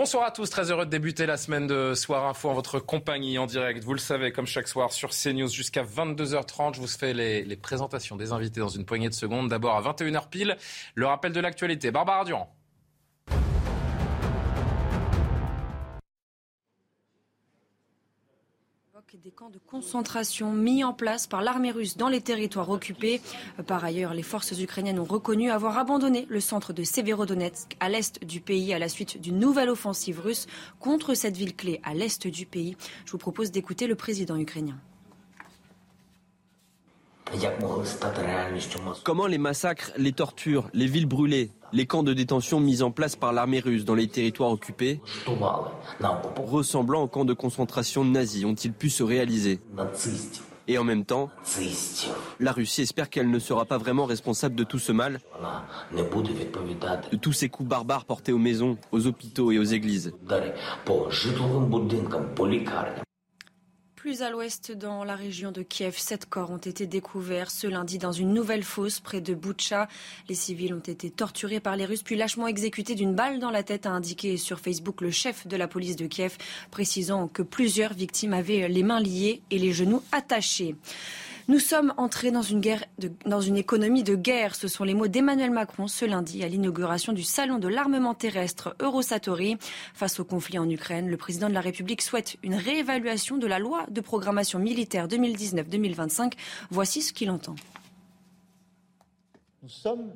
Bonsoir à tous, très heureux de débuter la semaine de Soir Info en votre compagnie en direct. Vous le savez, comme chaque soir sur CNews jusqu'à 22h30, je vous fais les, présentations des invités dans une poignée de secondes. D'abord à 21h pile, le rappel de l'actualité. Barbara Durand. Des camps de concentration mis en place par l'armée russe dans les territoires occupés. Par ailleurs, les forces ukrainiennes ont reconnu avoir abandonné le centre de Severodonetsk à l'est du pays à la suite d'une nouvelle offensive russe contre cette ville clé à l'est du pays. Je vous propose d'écouter le président ukrainien. Comment les massacres, les tortures, les villes brûlées, les camps de détention mis en place par l'armée russe dans les territoires occupés, ressemblant aux camps de concentration nazis, ont-ils pu se réaliser? Et en même temps, la Russie espère qu'elle ne sera pas vraiment responsable de tout ce mal, de tous ces coups barbares portés aux maisons, aux hôpitaux et aux églises. Plus à l'ouest, dans la région de Kiev, sept corps ont été découverts ce lundi dans une nouvelle fosse près de Boutcha. Les civils ont été torturés par les Russes puis lâchement exécutés d'une balle dans la tête, a indiqué sur Facebook le chef de la police de Kiev, précisant que plusieurs victimes avaient les mains liées et les genoux attachés. Nous sommes entrés dans une, économie de guerre. Ce sont les mots d'Emmanuel Macron ce lundi à l'inauguration du Salon de l'armement terrestre Eurosatori. Face au conflit en Ukraine, le président de la République souhaite une réévaluation de la loi de programmation militaire 2019-2025. Voici ce qu'il entend. Nous sommes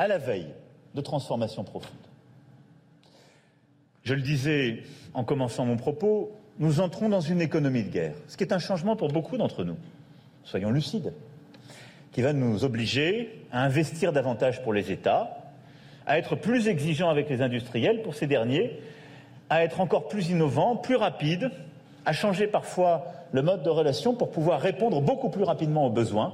à la veille de transformation profonde. Je le disais en commençant mon propos, nous entrons dans une économie de guerre, ce qui est un changement pour beaucoup d'entre nous soyons lucides, qui va nous obliger à investir davantage pour les États, à être plus exigeants avec les industriels pour ces derniers, à être encore plus innovants, plus rapides, à changer parfois le mode de relation pour pouvoir répondre beaucoup plus rapidement aux besoins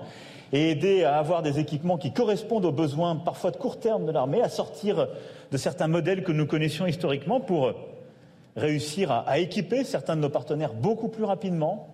et aider à avoir des équipements qui correspondent aux besoins parfois de court terme de l'armée, à sortir de certains modèles que nous connaissions historiquement pour réussir à, à équiper certains de nos partenaires beaucoup plus rapidement,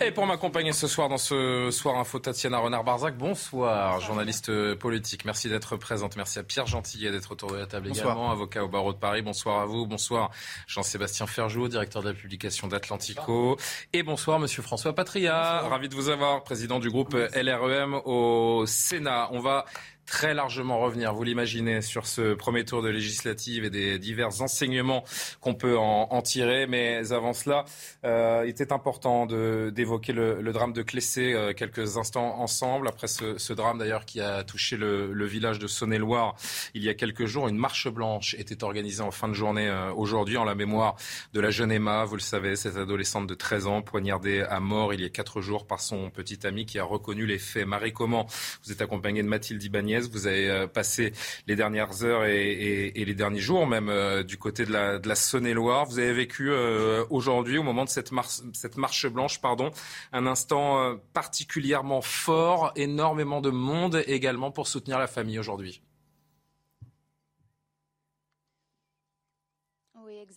et pour m'accompagner ce soir dans ce Soir Info, Tatiana Renard-Barzac, bonsoir, journaliste politique. Merci d'être présente. Merci à Pierre Gentillet d'être autour de la table également, avocat au barreau de Paris. Bonsoir à vous. Bonsoir Jean-Sébastien Ferjou, directeur de la publication d'Atlantico. Et bonsoir Monsieur François Patria. Ravi de vous avoir, président du groupe LREM au Sénat. On va très largement revenir, vous l'imaginez, sur ce premier tour de législative et des divers enseignements qu'on peut en, tirer. Mais avant cela, euh, il était important d'évoquer le, drame de Clessé euh, quelques instants ensemble. Après ce, drame d'ailleurs qui a touché le, village de Saône-et-Loire il y a quelques jours, une marche blanche était organisée en fin de journée euh, aujourd'hui en la mémoire de la jeune Emma, vous le savez, cette adolescente de 13 ans poignardée à mort il y a quatre jours par son petit ami qui a reconnu les faits. Marie, comment vous êtes accompagnée de Mathilde Vous avez euh, passé les dernières heures et, les derniers jours, même euh, du côté de la, de la Saône-et-Loire. Vous avez vécu euh, aujourd'hui, au moment de cette, cette marche blanche, pardon, un instant particulièrement fort, énormément de monde également pour soutenir la famille aujourd'hui.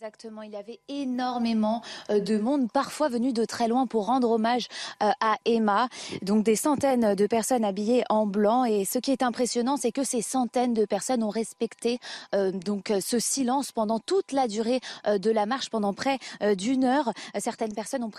Exactement, il y avait énormément euh, de monde, parfois venu de très loin pour rendre hommage euh, à Emma. Donc des centaines de personnes habillées en blanc. Et ce qui est impressionnant, c'est que ces centaines de personnes ont respecté euh, donc ce silence pendant toute la durée de la marche, pendant près d'une heure. Certaines personnes ont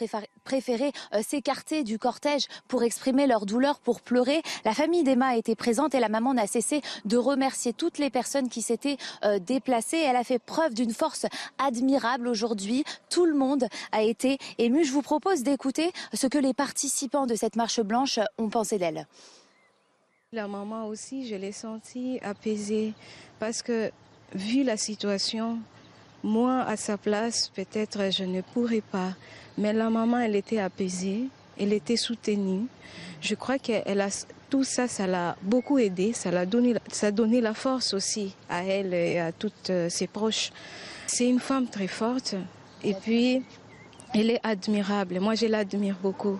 préféré s'écarter du cortège pour exprimer leur douleur, pour pleurer. La famille d'Emma été présente et la maman n'a cessé de remercier toutes les personnes qui s'étaient déplacées. Elle a fait preuve d'une force admirable aujourd'hui. Tout le monde a été ému. Je vous propose d'écouter ce que les participants de cette marche blanche ont pensé d'elle. La maman aussi, je l'ai sentie apaisée parce que vu la situation, moi à sa place, peut-être je ne pourrais pas. Mais la maman, elle était apaisée, elle était soutenue. Je crois qu'elle a tout ça, ça l'a beaucoup aidé, ça l'a donné, ça a donné la force aussi à elle et à toutes euh, ses proches. C'est une femme très forte et puis elle est admirable. Moi, je l'admire beaucoup.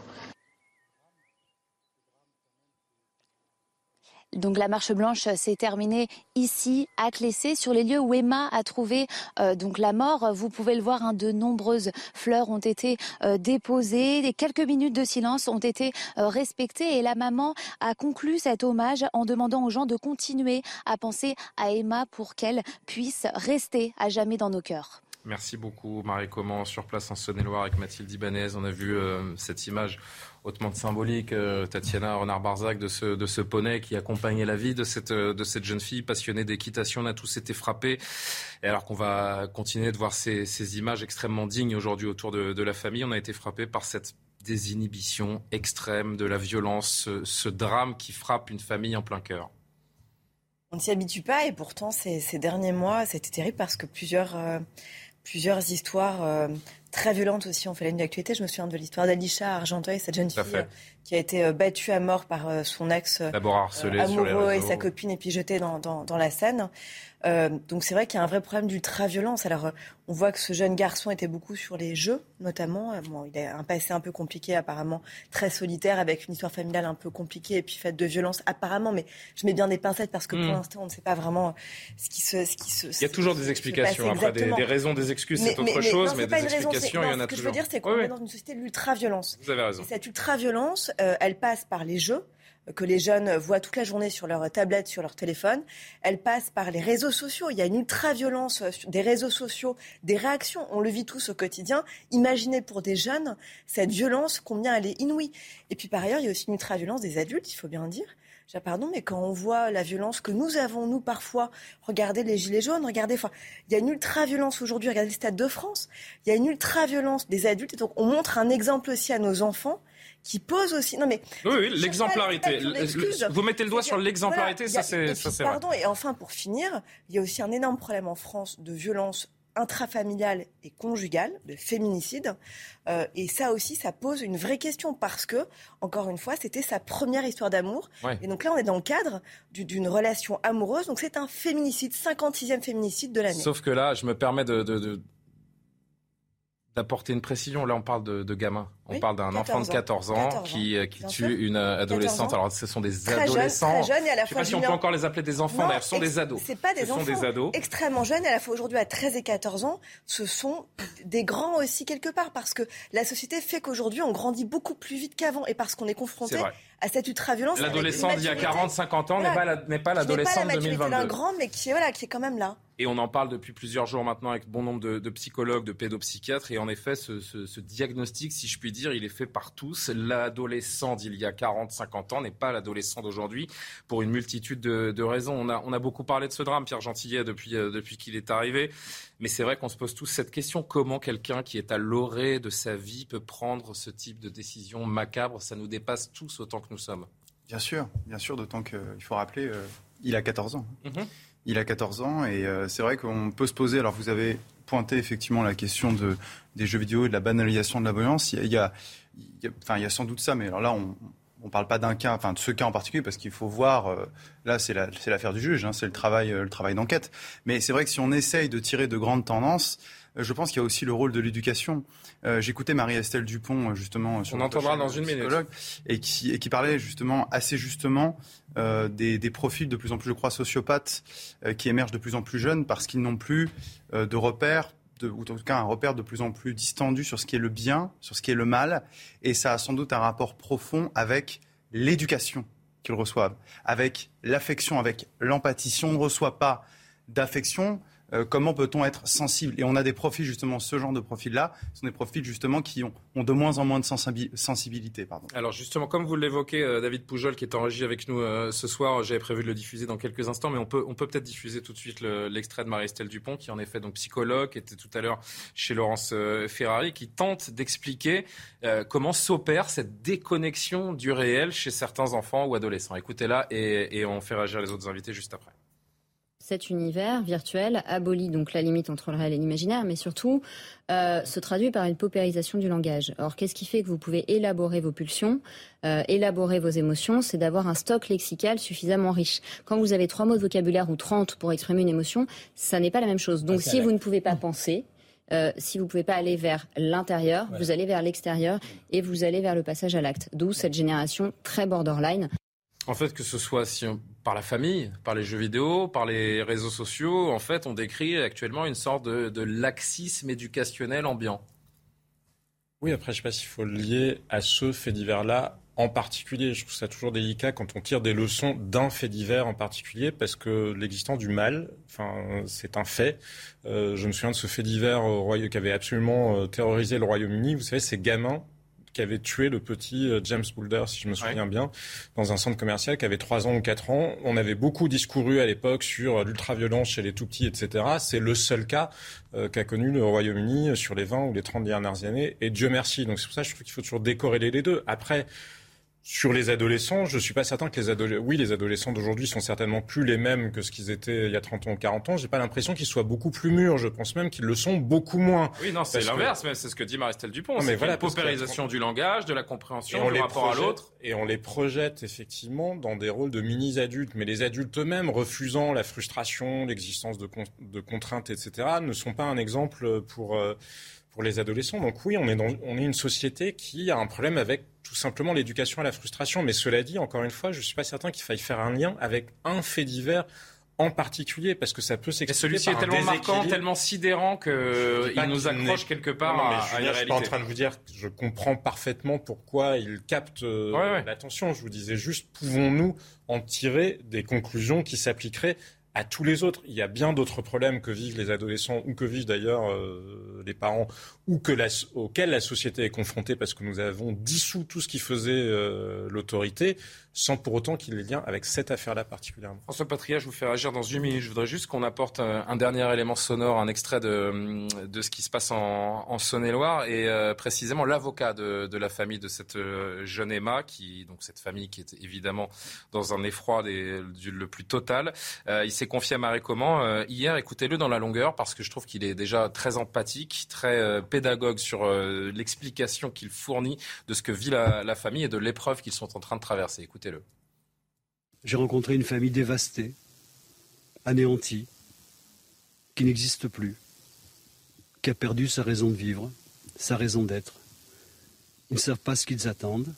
Donc la marche blanche s'est terminée ici à Clessé, sur les lieux où Emma a trouvé euh, la mort. Vous pouvez le voir, hein, de nombreuses fleurs ont été euh, déposées, quelques minutes de silence ont été euh, respectées et la maman a conclu cet hommage en demandant aux gens de continuer à penser à Emma pour qu'elle puisse rester à jamais dans nos cœurs. Merci beaucoup Marie Comment sur place en Saône-et-Loire avec Mathilde Ibanez. On a vu cette image hautement symbolique, euh, Tatiana Renard-Barzac, de ce, de ce poney qui accompagnait la vie de cette, de cette jeune fille passionnée d'équitation. On a tous été frappés. Et alors qu'on va continuer de voir ces, images extrêmement dignes aujourd'hui autour de, la famille, on a été frappés par cette désinhibition extrême de la violence, ce, drame qui frappe une famille en plein cœur. On ne s'y habitue pas et pourtant ces, ces derniers mois, c'était terrible parce que plusieurs, euh, plusieurs histoires euh, très violente aussi. On fait la ligne d'actualité. Je me souviens de l'histoire d'Alisha Argenteuil, cette jeune fille qui a été euh, battue à mort par euh, son ex amoureux et sa copine et puis jetée dans, dans, dans la Seine. Euh, donc c'est vrai qu'il y a un vrai problème d'ultra-violence. Alors euh, on voit que ce jeune garçon était beaucoup sur les jeux, notamment. Euh, bon, il a un passé un peu compliqué, apparemment très solitaire, avec une histoire familiale un peu compliquée et puis faite de violence, apparemment. Mais je mets bien des pincettes parce que pour hmm. l'instant on ne sait pas vraiment ce qui se, ce qui se. Il y a toujours des explications. Après des, des, raisons, des excuses, c'est autre chose, mais, des explications, il y en a toujours. Ce que je veux dire, c'est qu'on est dans une société de l'ultra-violence. Vous avez raison. Et cette ultra-violence, elle passe par les jeux que les jeunes voient toute la journée sur leur tablette, sur leur téléphone. Elle passe par les réseaux sociaux. Il y a une ultra-violence des réseaux sociaux, des réactions. On le vit tous au quotidien. Imaginez pour des jeunes cette violence, combien elle est inouïe. Et puis par ailleurs, il y a aussi une ultra-violence des adultes, il faut bien dire. Pardon, mais quand on voit la violence que nous avons, nous, parfois, regardez les gilets jaunes, regardez, enfin, il y a une ultra-violence aujourd'hui, regardez le Stade de France, il y a une ultra-violence des adultes, et donc on montre un exemple aussi à nos enfants qui pose aussi. Non mais oui, oui l'exemplarité. Vous mettez le doigt sur l'exemplarité, ça c'est ça Pardon. Et enfin, pour finir, il y a aussi un énorme problème en France de violence intrafamiliale et conjugale, de féminicide. Euh, et ça aussi, ça pose une vraie question parce que, encore une fois, c'était sa première histoire d'amour. Et donc là, on est dans le cadre d'une relation amoureuse. Donc c'est un féminicide, 56e féminicide de l'année. Sauf que là, je me permets de, de d'apporter une précision. Là, on parle de, de gamin. On parle d'un enfant de 14 ans, qui, euh, qui tue une euh, adolescente. Alors, ce sont des adolescents. Jeune, et à la Je ne sais pas si on peut encore les appeler des enfants. D'ailleurs, ce sont des ados. C'est pas des ce enfants. Sont des ados. Extrêmement jeunes. À la fois aujourd'hui à 13 et 14 ans, ce sont des grands aussi quelque part. Parce que la société fait qu'aujourd'hui, on grandit beaucoup plus vite qu'avant. Et parce qu'on est confronté à cette ultra-violence. L'adolescent d'il y a 40, 50 ans n'est pas l'adolescent de 2022. d'un grand, mais qui est, voilà, qui est quand même là. Et on en parle depuis plusieurs jours maintenant avec bon nombre de, de psychologues, de pédopsychiatres. Et en effet, ce, ce, ce, diagnostic, si je puis dire, il est fait par tous. L'adolescent d'il y a 40, 50 ans n'est pas l'adolescent d'aujourd'hui pour une multitude de, de, raisons. On a, on a beaucoup parlé de ce drame, Pierre Gentillet, depuis, euh, depuis qu'il est arrivé. Mais c'est vrai qu'on se pose tous cette question. Comment quelqu'un qui est à l'orée de sa vie peut prendre ce type de décision macabre? Ça nous dépasse tous autant que nous sommes. Bien sûr, bien sûr, d'autant qu'il faut rappeler, euh, il a 14 ans. Mm-hmm. Il a 14 ans et euh, c'est vrai qu'on peut se poser. Alors vous avez pointé effectivement la question de, des jeux vidéo et de la banalisation de la violence. Il y a, enfin, il y a sans doute ça, mais alors là, on ne parle pas d'un cas, enfin de ce cas en particulier, parce qu'il faut voir, euh, là c'est l'affaire du juge, hein, c'est le travail, euh, le travail d'enquête. Mais c'est vrai que si on essaye de tirer de grandes tendances, je pense qu'il y a aussi le rôle de l'éducation. J'écoutais Marie-Estelle Dupont justement sur on entendra dans une minute et qui, et qui parlait justement assez justement euh, des, profils de plus en plus, je crois, sociopathes euh, qui émergent de plus en plus jeunes parce qu'ils n'ont plus euh, de repères, ou en tout cas un repère de plus en plus distendu sur ce qui est le bien, sur ce qui est le mal. Et ça a sans doute un rapport profond avec l'éducation qu'ils reçoivent, avec l'affection, avec l'empathie. Si on ne reçoit pas d'affection, euh, comment peut-on être sensible? Et on a des profils, justement, ce genre de profils-là, ce sont des profils, justement, qui ont, ont de moins en moins de sensibilité. Alors, justement, comme vous l'évoquez, euh, David Poujol, qui est en régie avec nous euh, ce soir, j'avais prévu de le diffuser dans quelques instants, mais on peut on peut peut-être diffuser tout de suite l'extrait de Marie-Estelle Dupont, qui en effet donc psychologue, qui était tout à l'heure chez Laurence Ferrari, qui tente d'expliquer comment s'opère cette déconnexion du réel chez certains enfants ou adolescents. Écoutez-la et, et on fait réagir les autres invités juste après. Cet univers virtuel abolit donc la limite entre le réel et l'imaginaire, mais surtout euh, se traduit par une paupérisation du langage. Or, qu'est-ce qui fait que vous pouvez élaborer vos pulsions, euh, élaborer vos émotions? C'est d'avoir un stock lexical suffisamment riche. Quand vous avez trois mots de vocabulaire ou 30 pour exprimer une émotion, ça n'est pas la même chose. Donc, ah, si vous ne pouvez pas penser, euh, si vous ne pouvez pas aller vers l'intérieur, vous allez vers l'extérieur et vous allez vers le passage à l'acte. D'où cette génération très borderline. En fait, que ce soit si par la famille, par les jeux vidéo, par les réseaux sociaux, en fait, on décrit actuellement une sorte de, laxisme éducationnel ambiant. Oui, après, je ne sais pas s'il faut le lier à ce fait divers-là en particulier. Je trouve ça toujours délicat quand on tire des leçons d'un fait divers en particulier, parce que l'existence du mal, enfin, c'est un fait. Euh, je me souviens de ce fait divers au qui avait absolument euh, terrorisé le Royaume-Uni. Vous savez, ces gamins qui avait tué le petit euh, James Boulder, si je me souviens bien, dans un centre commercial qui avait 3 ans ou 4 ans. On avait beaucoup discouru à l'époque sur l'ultra-violence chez les tout-petits, etc. C'est le seul cas euh, qu'a connu le Royaume-Uni sur les 20 ou les 30 dernières années. Et Dieu merci. Donc c'est pour ça que je trouve qu'il faut toujours décorréler les deux. Après, sur les adolescents, je ne suis pas certain que les adolescents, oui, les adolescents d'aujourd'hui sont certainement plus les mêmes que ce qu'ils étaient il y a 30 ans ou 40 ans. J'ai pas l'impression qu'ils soient beaucoup plus mûrs. Je pense même qu'ils le sont beaucoup moins. Oui, non, c'est l'inverse, mais c'est ce que dit Maristel Dupont. C'est voilà, paupérisation du langage, de la compréhension, du rapport à l'autre. Et on les projette effectivement dans des rôles de mini-adultes. Mais les adultes eux-mêmes, refusant la frustration, l'existence de, de, contraintes, etc., ne sont pas un exemple pour, euh, pour les adolescents. Donc oui, on est, dans, on est une société qui a un problème avec tout simplement l'éducation à la frustration. Mais cela dit, encore une fois, je ne suis pas certain qu'il faille faire un lien avec un fait divers en particulier, parce que ça peut s'expliquer. Celui-ci est tellement marquant, tellement sidérant qu'il nous accroche quelque part à, à, Je suis pas en train de vous dire que je comprends parfaitement pourquoi il capte euh, l'attention. Je vous disais juste, pouvons-nous en tirer des conclusions qui s'appliqueraient à tous les autres. Il y a bien d'autres problèmes que vivent les adolescents ou que vivent d'ailleurs euh, les parents ou que la, auxquels la société est confrontée parce que nous avons dissous tout ce qui faisait euh, l'autorité sans pour autant qu'il ait lien avec cette affaire-là particulièrement. François Patria, je vous fais réagir dans une minute. Je voudrais juste qu'on apporte euh, un dernier élément sonore, un extrait de, de ce qui se passe en, Saône-et-Loire et euh, précisément l'avocat de, la famille de cette euh, jeune Emma, qui donc cette famille qui est évidemment dans un effroi du, le plus total. il s'est confié à Marie Comment hier. Écoutez-le dans la longueur parce que je trouve qu'il est déjà très empathique, très pédagogue sur l'explication qu'il fournit de ce que vit la, la famille et de l'épreuve qu'ils sont en train de traverser. Écoutez j'ai rencontré une famille dévastée, anéantie, qui n'existe plus, qui a perdu sa raison de vivre, sa raison d'être. Ils ne savent pas ce qu'ils attendent.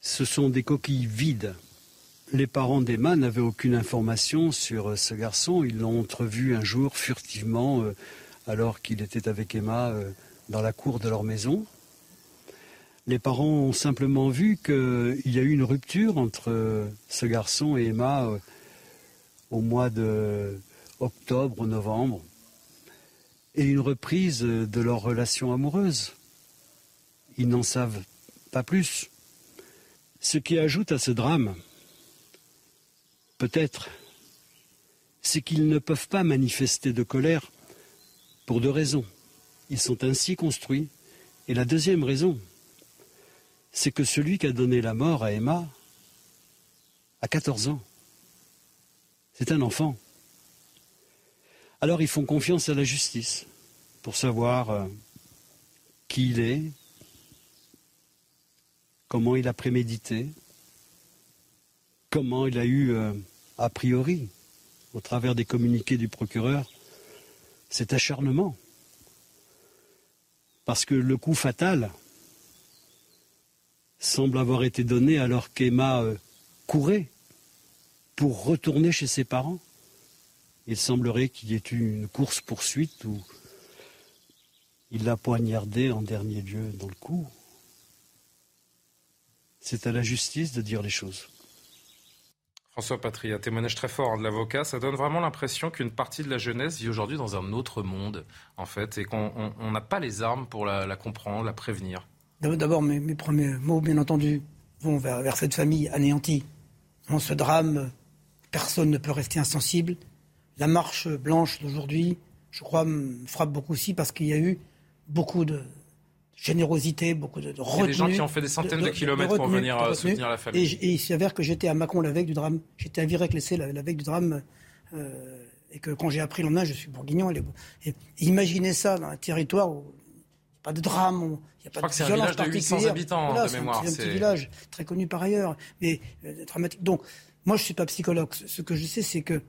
Ce sont des coquilles vides. Les parents d'Emma n'avaient aucune information sur ce garçon. Ils l'ont entrevu un jour furtivement euh, alors qu'il était avec Emma euh, dans la cour de leur maison. Les parents ont simplement vu qu'il y a eu une rupture entre ce garçon et Emma euh, au mois de octobre, novembre, et une reprise de leur relation amoureuse. Ils n'en savent pas plus. Ce qui ajoute à ce drame, peut-être, c'est qu'ils ne peuvent pas manifester de colère pour deux raisons. Ils sont ainsi construits. Et la deuxième raison, c'est que celui qui a donné la mort à Emma a 14 ans. C'est un enfant. Alors ils font confiance à la justice pour savoir euh, qui il est, comment il a prémédité, comment il a eu, euh, a priori, au travers des communiqués du procureur, cet acharnement. Parce que le coup fatal, semble avoir été donné alors qu'Emma euh, courait pour retourner chez ses parents. Il semblerait qu'il y ait eu une course-poursuite où il l'a poignardé en dernier lieu dans le cou. C'est à la justice de dire les choses. François Patria, témoignage très fort de l'avocat. Ça donne vraiment l'impression qu'une partie de la jeunesse vit aujourd'hui dans un autre monde, en fait, et qu'on n'a pas les armes pour la comprendre, la prévenir. D'abord, mes, premiers mots, bien entendu, vont vers, cette famille anéantie. Dans ce drame, personne ne peut rester insensible. La marche blanche d'aujourd'hui, je crois, me frappe beaucoup aussi parce qu'il y a eu beaucoup de générosité, beaucoup de, retenue. Il y a des gens qui ont fait des centaines de, kilomètres pour venir euh, soutenir la famille. Et, il s'avère que j'étais à Mâcon la veille du drame. J'étais à Virec-Lessé la, veille du drame et que quand j'ai appris le lendemain, je suis bourguignon. Et, imaginez ça dans un territoire où pas de drame, il n'y a pas de violence particulière. habitants de mémoire. C'est un petit village très connu par ailleurs, mais euh, dramatique. Donc, moi, je ne suis pas psychologue. Ce que je sais, c'est que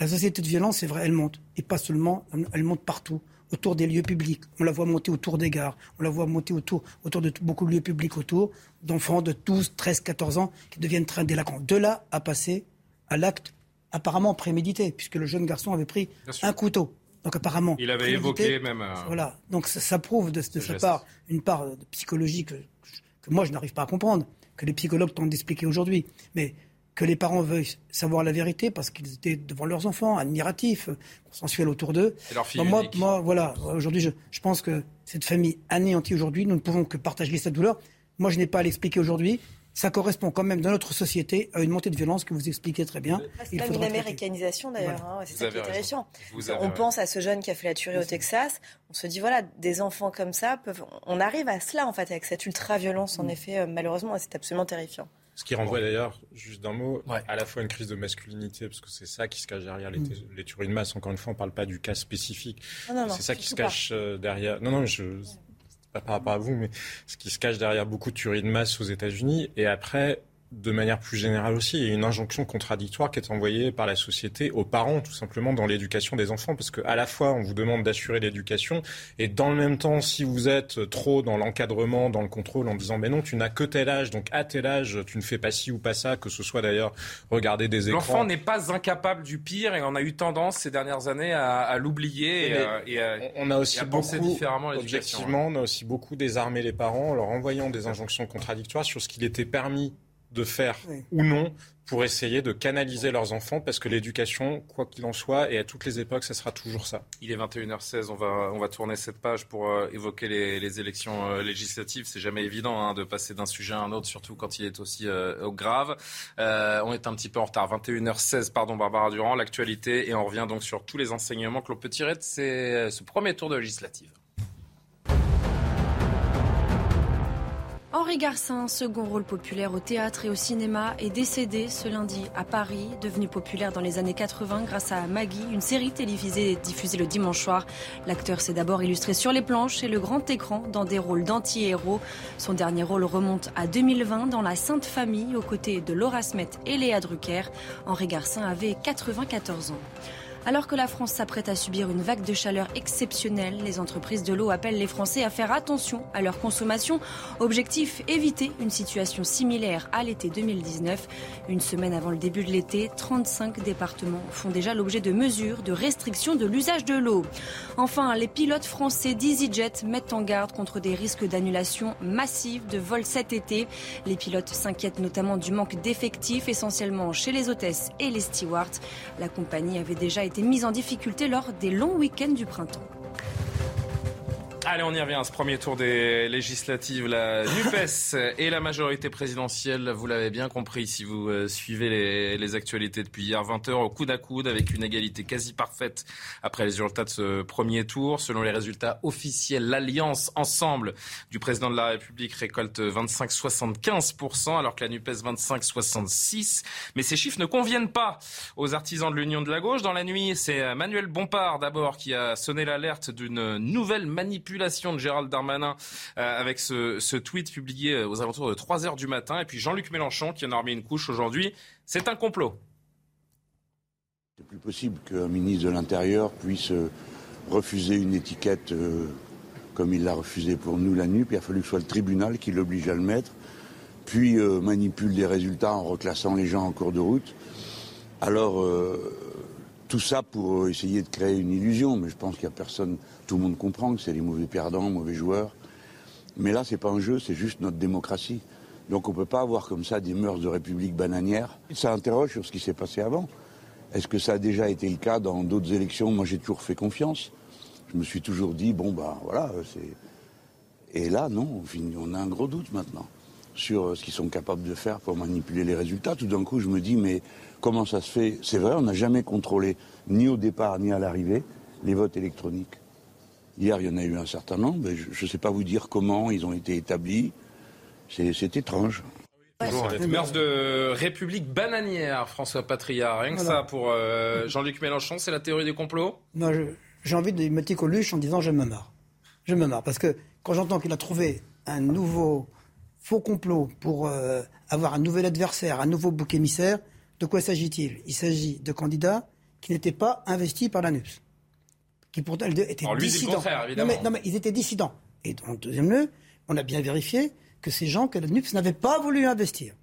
la société de violence, c'est vrai, elle monte. Et pas seulement, elle monte partout, autour des lieux publics. On la voit monter autour des gares. On la voit monter autour, autour de beaucoup de lieux publics autour, d'enfants de 12, 13, 14 ans qui deviennent très délinquants. De là à passer à l'acte apparemment prémédité, puisque le jeune garçon avait pris un couteau. Donc apparemment. Il avait évoqué même. Euh, voilà. Donc ça, prouve de, sa part une part de psychologie que, moi je n'arrive pas à comprendre, que les psychologues tentent d'expliquer aujourd'hui. Mais que les parents veuillent savoir la vérité parce qu'ils étaient devant leurs enfants, admiratifs, consensuels autour d'eux. leur fille moi, moi, voilà, aujourd'hui, je, je, pense que cette famille anéantie aujourd'hui, nous ne pouvons que partager cette douleur. Moi, je n'ai pas à l'expliquer aujourd'hui ça correspond quand même dans notre société à une montée de violence que vous expliquez très bien. C'est pas une américanisation d'ailleurs, hein, c'est ça qui est terrifiant. On pense à ce jeune qui a fait la tuerie au Texas, on se dit voilà, des enfants comme ça peuvent. On arrive à cela en fait avec cette ultra-violence en mm. effet, euh, malheureusement, c'est absolument terrifiant. Ce qui renvoie d'ailleurs, juste d'un mot, à la fois une crise de masculinité, parce que c'est ça qui se cache derrière les, mm. tueries de masse. Encore une fois, on ne parle pas du cas spécifique. C'est ça qui se cache euh, derrière. Non, non, je, pas par rapport à vous, mais ce qui se cache derrière beaucoup de tueries de masse aux États-Unis. Et après, de manière plus générale aussi, il y a une injonction contradictoire qui est envoyée par la société aux parents, tout simplement, dans l'éducation des enfants, parce qu'à la fois, on vous demande d'assurer l'éducation, et dans le même temps, si vous êtes trop dans l'encadrement, dans le contrôle, en disant, mais non, tu n'as que tel âge, donc à tel âge, tu ne fais pas ci ou pas ça, que ce soit d'ailleurs regarder des écrans. L'enfant n'est pas incapable du pire, et on a eu tendance ces dernières années à, l'oublier et, à, on a aussi beaucoup, différemment l'éducation. Objectivement, on a aussi beaucoup désarmé les parents en leur envoyant des injonctions contradictoires sur ce qu'il était permis de faire ou non pour essayer de canaliser leurs enfants, parce que l'éducation, quoi qu'il en soit, et à toutes les époques, ça sera toujours ça. Il est 21h16, on va, on va tourner cette page pour euh, évoquer les, élections euh, législatives. C'est jamais évident hein, de passer d'un sujet à un autre, surtout quand il est aussi euh, grave. on est un petit peu en retard. 21h16, pardon, Barbara Durand, l'actualité, et on revient donc sur tous les enseignements que l'on peut tirer de ce premier tour de législative. Henri Garcin, second rôle populaire au théâtre et au cinéma, est décédé ce lundi à Paris, devenu populaire dans les années 80 grâce à Maggie, une série télévisée diffusée le dimanche soir. L'acteur s'est d'abord illustré sur les planches et le grand écran dans des rôles d'anti-héros. Son dernier rôle remonte à 2020 dans La Sainte Famille aux côtés de Laura Smet et Léa Drucker. Henri Garcin avait 94 ans. Alors que la France s'apprête à subir une vague de chaleur exceptionnelle, les entreprises de l'eau appellent les Français à faire attention à leur consommation. Objectif, éviter une situation similaire à l'été 2019. Une semaine avant le début de l'été, 35 départements font déjà l'objet de mesures de restriction de l'usage de l'eau. Enfin, les pilotes français d'EasyJet mettent en garde contre des risques d'annulation massive de vols cet été. Les pilotes s'inquiètent notamment du manque d'effectifs, essentiellement chez les hôtesses et les stewards. La compagnie avait déjà été été en difficulté lors des longs week-ends du printemps. Allez, on y revient ce premier tour des législatives. La NUPES et la majorité présidentielle, vous l'avez bien compris si vous euh, suivez les, actualités depuis hier 20h au coude à coude avec une égalité quasi parfaite après les résultats de ce premier tour. Selon les résultats officiels, l'alliance ensemble du président de la République récolte 25-75% alors que la NUPES 25-66%. Mais ces chiffres ne conviennent pas aux artisans de l'Union de la gauche. Dans la nuit, c'est Manuel Bompard d'abord qui a sonné l'alerte d'une nouvelle manipulation de Gérald Darmanin euh, avec ce, tweet publié euh, aux alentours de 3 heures du matin. Et puis Jean-Luc Mélenchon qui en a remis une couche aujourd'hui. C'est un complot. C'est plus possible qu'un ministre de l'Intérieur puisse euh, refuser une étiquette comme il l'a refusé pour nous la nuit. Puis il a fallu que ce soit le tribunal qui l'oblige à le mettre. Puis manipule des résultats en reclassant les gens en cours de route. Alors, tout ça pour essayer de créer une illusion, mais je pense qu'il n'y a personne, tout le monde comprend que c'est des mauvais perdants, mauvais joueurs. Mais là, c'est pas un jeu, c'est juste notre démocratie. Donc on ne peut pas avoir comme ça des mœurs de république bananière. Ça interroge sur ce qui s'est passé avant. Est-ce que ça a déjà été le cas dans d'autres élections? Moi, j'ai toujours fait confiance. Je me suis toujours dit, bon, ben voilà, c'est. Et là, non, on a un gros doute maintenant sur ce qu'ils sont capables de faire pour manipuler les résultats. Tout d'un coup, je me dis, mais comment ça se fait? C'est vrai, on n'a jamais contrôlé, ni au départ, ni à l'arrivée, les votes électroniques. Hier, il y en a eu un certain nombre. Je ne sais pas vous dire comment ils ont été établis. C'est étrange. Mœurs de République bananière, François Patria. Rien que ça pour euh, Jean-Luc Mélenchon, c'est la théorie du complot Moi, j'ai envie de mettre Coluche en disant je me marre. Je me marre. Parce que quand j'entends qu'il a trouvé un nouveau faux complot pour euh, avoir un nouvel adversaire, un nouveau bouc émissaire, de quoi s'agit-il? Il s'agit de candidats qui n'étaient pas investis par la NUPS. Qui pourtant étaient dissidents. non, mais, non, mais ils étaient dissidents. Et en deuxième lieu, on a bien vérifié que ces gens que la NUPS n'avait pas voulu investir.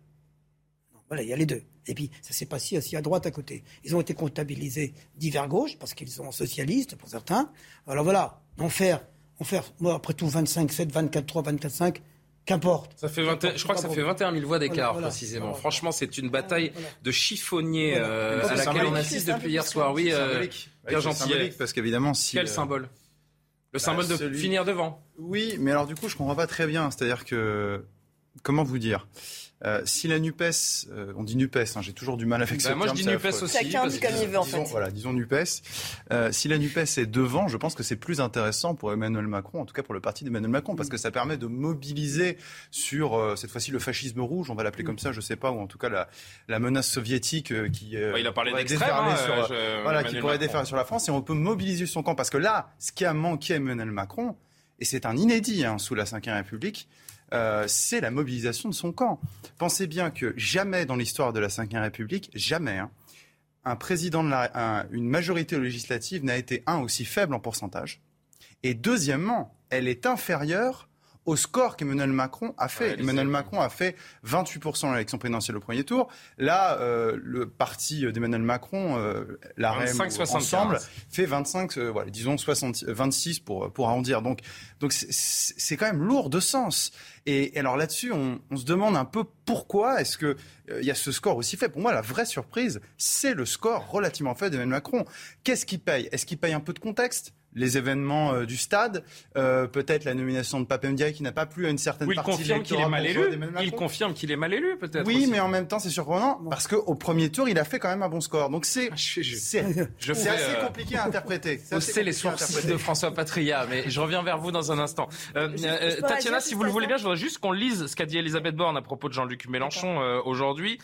Voilà, il y a les deux. Et puis, ça s'est passé aussi à droite à côté. Ils ont été comptabilisés divers gauche, parce qu'ils sont socialistes pour certains. Alors voilà, en faire, en faire moi, après tout, 25, 7, 24, 3, 24, 5, qu'importe. Ça fait je crois que ça fait 21 000 voix d'écart, précisément. Franchement, c'est une bataille de chiffonnier euh, à laquelle on assiste depuis hier soir. Oui, euh, bien gentil. Parce qu'évidemment, si. Quel euh, symbole le symbole bah, de finir devant. Oui, mais alors du coup, je comprends pas très bien. C'est-à-dire que, comment vous dire euh, si la NUPES, euh, on dit NUPES, hein, j'ai toujours du mal avec bah, ce moi terme. Moi je dis NUPES aussi. Chacun dit comme il veut en disons, fait. Voilà, disons NUPES. Euh, si la NUPES est devant, je pense que c'est plus intéressant pour Emmanuel Macron, en tout cas pour le parti d'Emmanuel Macron, parce que ça permet de mobiliser sur, euh, cette fois-ci, le fascisme rouge, on va l'appeler comme ça, je sais pas, ou en tout cas la, la menace soviétique euh, qui... il a parlé hein, sur, voilà, qui pourrait déferler sur la France, et on peut mobiliser son camp. Parce que là, ce qui a manqué à Emmanuel Macron, et c'est un inédit hein, sous la Ve République, euh, c'est la mobilisation de son camp. Pensez bien que jamais dans l'histoire de la Ve République, jamais, hein, un président une majorité législative n'a été, un, aussi faible en pourcentage, et deuxièmement, elle est inférieure au score qu'Emmanuel Macron a fait. Emmanuel Macron a fait 28% dans l'élection présidentielle au premier tour. Là, euh, le parti d'Emmanuel Macron, euh, la REM ensemble, fait 25, euh, voilà, disons 60, 26 pour, pour arrondir. Donc, donc c'est quand même lourd de sens. Et, alors là-dessus, on, on, se demande un peu pourquoi est-ce qu'il il y a ce score aussi fait. Pour moi, la vraie surprise, c'est le score relativement fait d'Emmanuel Macron. Qu'est-ce qui paye? Est-ce qu'il paye un peu de contexte? Les événements euh, du stade, euh, peut-être la nomination de Pape Ndiaye qui n'a pas plu à une certaine oui, partie il confirme qu'il est mal élu. Il confirme qu'il est mal élu, peut-être. Oui, mais en même temps, c'est surprenant parce qu'au premier tour, il a fait quand même un bon score. Donc c'est ah, c'est assez euh, compliqué à interpréter. C'est les sources de François Patria, mais je reviens vers vous dans un instant. Tatiana, si vous le voulez bien, je voudrais juste qu'on lise ce qu'a dit Elisabeth Borne à propos de Jean-Luc Mélenchon aujourd'hui.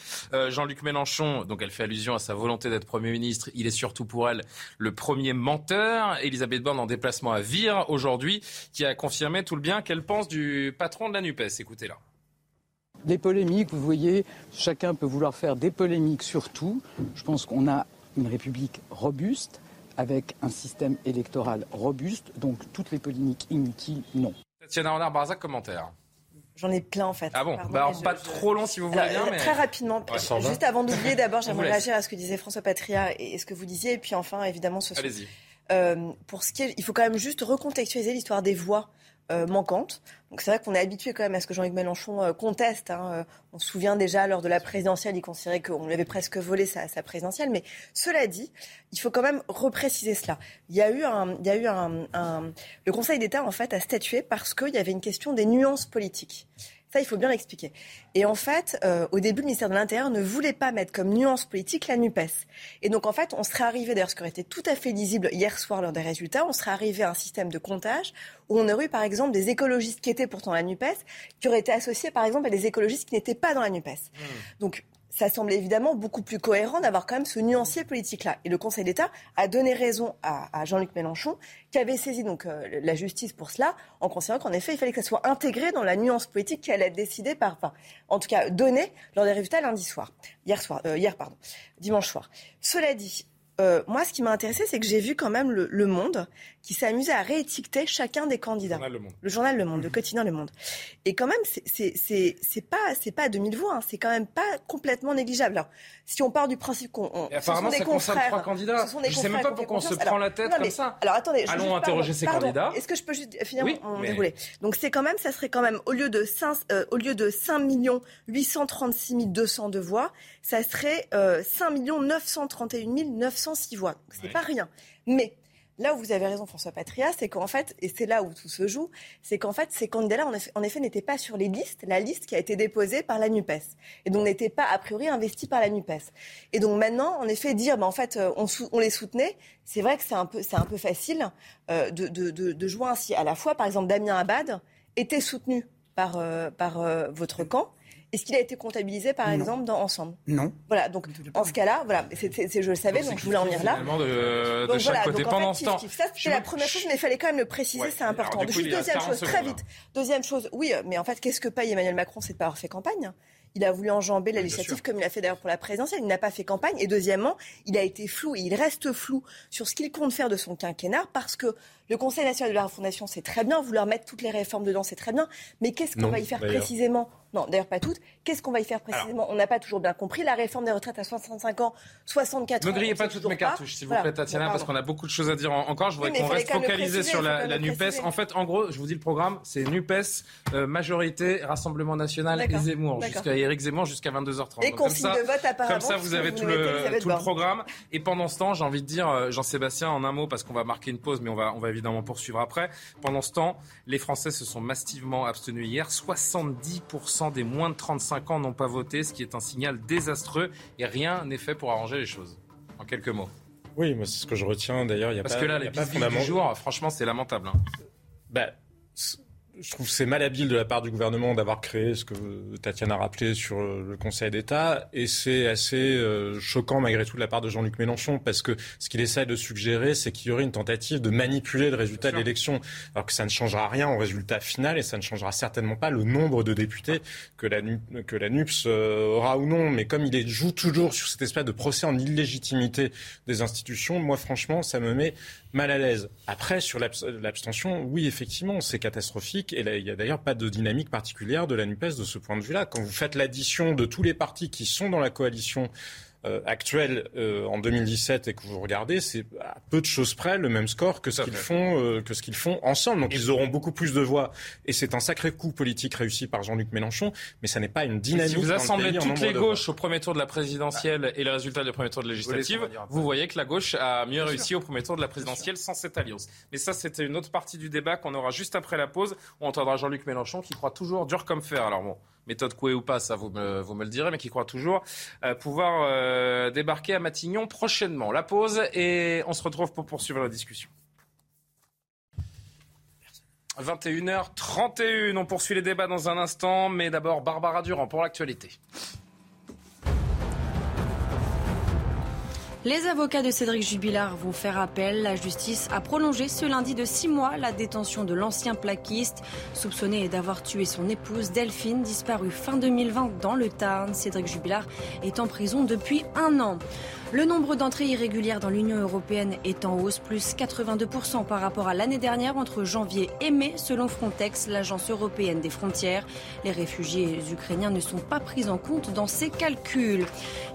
Jean-Luc Mélenchon, donc elle fait allusion à sa volonté d'être Premier ministre. Il est surtout pour elle le premier menteur. Elisabeth Borne en déplacement à Vire aujourd'hui, qui a confirmé tout le bien qu'elle pense du patron de la NUPES. Écoutez-la. Les polémiques, vous voyez, chacun peut vouloir faire des polémiques sur tout. Je pense qu'on a une République robuste, avec un système électoral robuste, donc toutes les polémiques inutiles, non. Tatiana Renard-Barzac, commentaire. J'en ai plein en fait. Ah bon bah, Pas trop long si vous voulez bien. Très rapidement. juste avant d'oublier, d'abord, j'aimerais réagir à ce que disait François Patria et ce que vous disiez. Et puis enfin, évidemment, ce Allez-y. Euh, pour ce qui est, il faut quand même juste recontextualiser l'histoire des voix euh, manquantes. Donc c'est vrai qu'on est habitué quand même à ce que Jean-Luc Mélenchon euh, conteste. Hein. On se souvient déjà lors de la présidentielle, il considérait qu'on lui avait presque volé sa, sa, présidentielle. Mais cela dit, il faut quand même repréciser cela. Il y a eu un, il y a eu un, un... le Conseil d'État en fait a statué parce qu'il y avait une question des nuances politiques. Ça, il faut bien l'expliquer. Et en fait, euh, au début, le ministère de l'Intérieur ne voulait pas mettre comme nuance politique la NUPES. Et donc, en fait, on serait arrivé, d'ailleurs, ce qui aurait été tout à fait lisible hier soir lors des résultats, on serait arrivé à un système de comptage où on aurait eu, par exemple, des écologistes qui étaient pourtant la NUPES, qui auraient été associés, par exemple, à des écologistes qui n'étaient pas dans la NUPES. Mmh. Donc, ça semble évidemment beaucoup plus cohérent d'avoir quand même ce nuancier politique-là. Et le Conseil d'État a donné raison à, Jean-Luc Mélenchon, qui avait saisi donc euh, la justice pour cela, en considérant qu'en effet, il fallait que ça soit intégré dans la nuance politique allait être décidée par, enfin, en tout cas, donnée lors des résultats lundi soir, hier soir, euh, hier pardon, dimanche soir. Cela dit, euh, moi, ce qui m'a intéressé, c'est que j'ai vu quand même le, Monde qui s'est amusé à réétiqueter chacun des candidats. Le Journal Le Monde. Le Journal Le Monde, le quotidien Le Monde. Et quand même, c'est pas c'est pas 2000 voix, hein, c'est quand même pas complètement négligeable. Alors, si on part du principe qu'on apparemment ça concerne trois candidats. Ce sont des Je sais même pas pourquoi on se prend la tête comme ça. Alors attendez, allons interroger ces candidats. Est-ce que je peux juste finir mon déroulé? Donc c'est quand même, ça serait quand même au lieu de 5 euh, au lieu de 5 836 200 de voix, ça serait euh, 5 931 906 voix. C'est pas rien. Mais là où vous avez raison, François Patria, c'est qu'en fait, et c'est là où tout se joue, c'est qu'en fait, ces candidats-là, en effet, n'étaient pas sur les listes, la liste qui a été déposée par la NUPES. Et donc n'étaient pas, a priori, investis par la NUPES. Et donc maintenant, en effet, dire, ben, en fait, euh, on, on les soutenait, c'est vrai que c'est un peu, c'est un peu facile euh, de, de, de, de, jouer ainsi. À la fois, par exemple, Damien Abad était soutenu par, euh, par votre camp Est-ce qu'il a été comptabilisé, par exemple, dans Ensemble? Non. Voilà, donc en ce cas-là, voilà, c'est, je le savais, donc, je voulais en venir là. De, de chaque côté. Pendant ce temps. Ça, c'était la première chose, mais il fallait quand même le préciser, c'est important. deuxième chose, très vite. Deuxième chose, oui, mais en fait, qu'est-ce que paye Emmanuel Macron C'est de pas avoir fait campagne. Il a voulu enjamber la législative comme il a fait d'ailleurs pour la présidentielle. Il n'a pas fait campagne. Et deuxièmement, il a été flou et il reste flou sur ce qu'il compte faire de son quinquennat parce que le Conseil national de la Fondation, c'est très bien. Vouloir mettre toutes les réformes dedans, c'est très bien. Mais qu'est-ce qu'on va y faire précisément? Non, d'ailleurs pas toutes. Qu'est-ce qu'on va y faire précisément? On n'a pas toujours bien compris. La réforme des retraites à 65 ans, 64 ans. Ne grillez pas toutes mes cartouches, s'il vous plaît, Tatiana, parce qu'on a beaucoup de choses à dire encore. Je voudrais qu'on reste focalisé sur la, NUPES. En fait, en gros, je vous dis le programme, c'est NUPES, euh, majorité, Rassemblement National et Zemmour. Jusqu'à Éric Zemmour, jusqu'à 22h30. Et consigne de vote apparemment. Comme ça, vous avez tout, le, tout le programme. Et pendant ce temps, j'ai envie de dire, euh, Jean-Sébastien, en un mot, parce qu'on va marquer une pause, mais on va, on va évidemment poursuivre après. Pendant ce temps, les Français se sont massivement abstenus hier. 70% des moins de 30 35 ans n'ont pas voté, ce qui est un signal désastreux et rien n'est fait pour arranger les choses. En quelques mots. Oui, moi c'est ce que je retiens d'ailleurs. Parce que là, les du jour, franchement, c'est lamentable. Hein. Bah, je trouve c'est malhabile de la part du gouvernement d'avoir créé ce que Tatiana a rappelé sur le Conseil d'État et c'est assez euh, choquant malgré tout de la part de Jean-Luc Mélenchon parce que ce qu'il essaie de suggérer c'est qu'il y aurait une tentative de manipuler le résultat de l'élection alors que ça ne changera rien au résultat final et ça ne changera certainement pas le nombre de députés que la, que la NUPS euh, aura ou non mais comme il joue toujours sur cette espèce de procès en illégitimité des institutions moi franchement ça me met mal à l'aise. Après, sur l'abstention, oui, effectivement, c'est catastrophique. Et là, il n'y a d'ailleurs pas de dynamique particulière de la NUPES de ce point de vue-là. Quand vous faites l'addition de tous les partis qui sont dans la coalition euh, actuel euh, en 2017 et que vous regardez, c'est à peu de choses près le même score que ce qu'ils font, euh, que ce qu'ils font ensemble. Donc ils auront beaucoup plus de voix et c'est un sacré coup politique réussi par Jean-Luc Mélenchon, mais ça n'est pas une dynamique. Si vous assemblez toutes les gauches au premier tour de la présidentielle et le résultat du premier tour de la législative, vous voyez que la gauche a mieux réussi au premier tour de la présidentielle sans cette alliance. Mais ça, c'était une autre partie du débat qu'on aura juste après la pause. Où on entendra Jean-Luc Mélenchon qui croit toujours dur comme fer. Alors bon méthode Coué ou pas, ça vous me, vous me le direz, mais qui croit toujours euh, pouvoir euh, débarquer à Matignon prochainement. La pause et on se retrouve pour poursuivre la discussion. 21h31, on poursuit les débats dans un instant, mais d'abord Barbara Durand pour l'actualité. Les avocats de Cédric Jubilard vont faire appel. La justice a prolongé ce lundi de six mois la détention de l'ancien plaquiste, soupçonné d'avoir tué son épouse Delphine, disparue fin 2020 dans le Tarn. Cédric Jubilard est en prison depuis un an. Le nombre d'entrées irrégulières dans l'Union européenne est en hausse, plus 82% par rapport à l'année dernière entre janvier et mai, selon Frontex, l'agence européenne des frontières. Les réfugiés ukrainiens ne sont pas pris en compte dans ces calculs.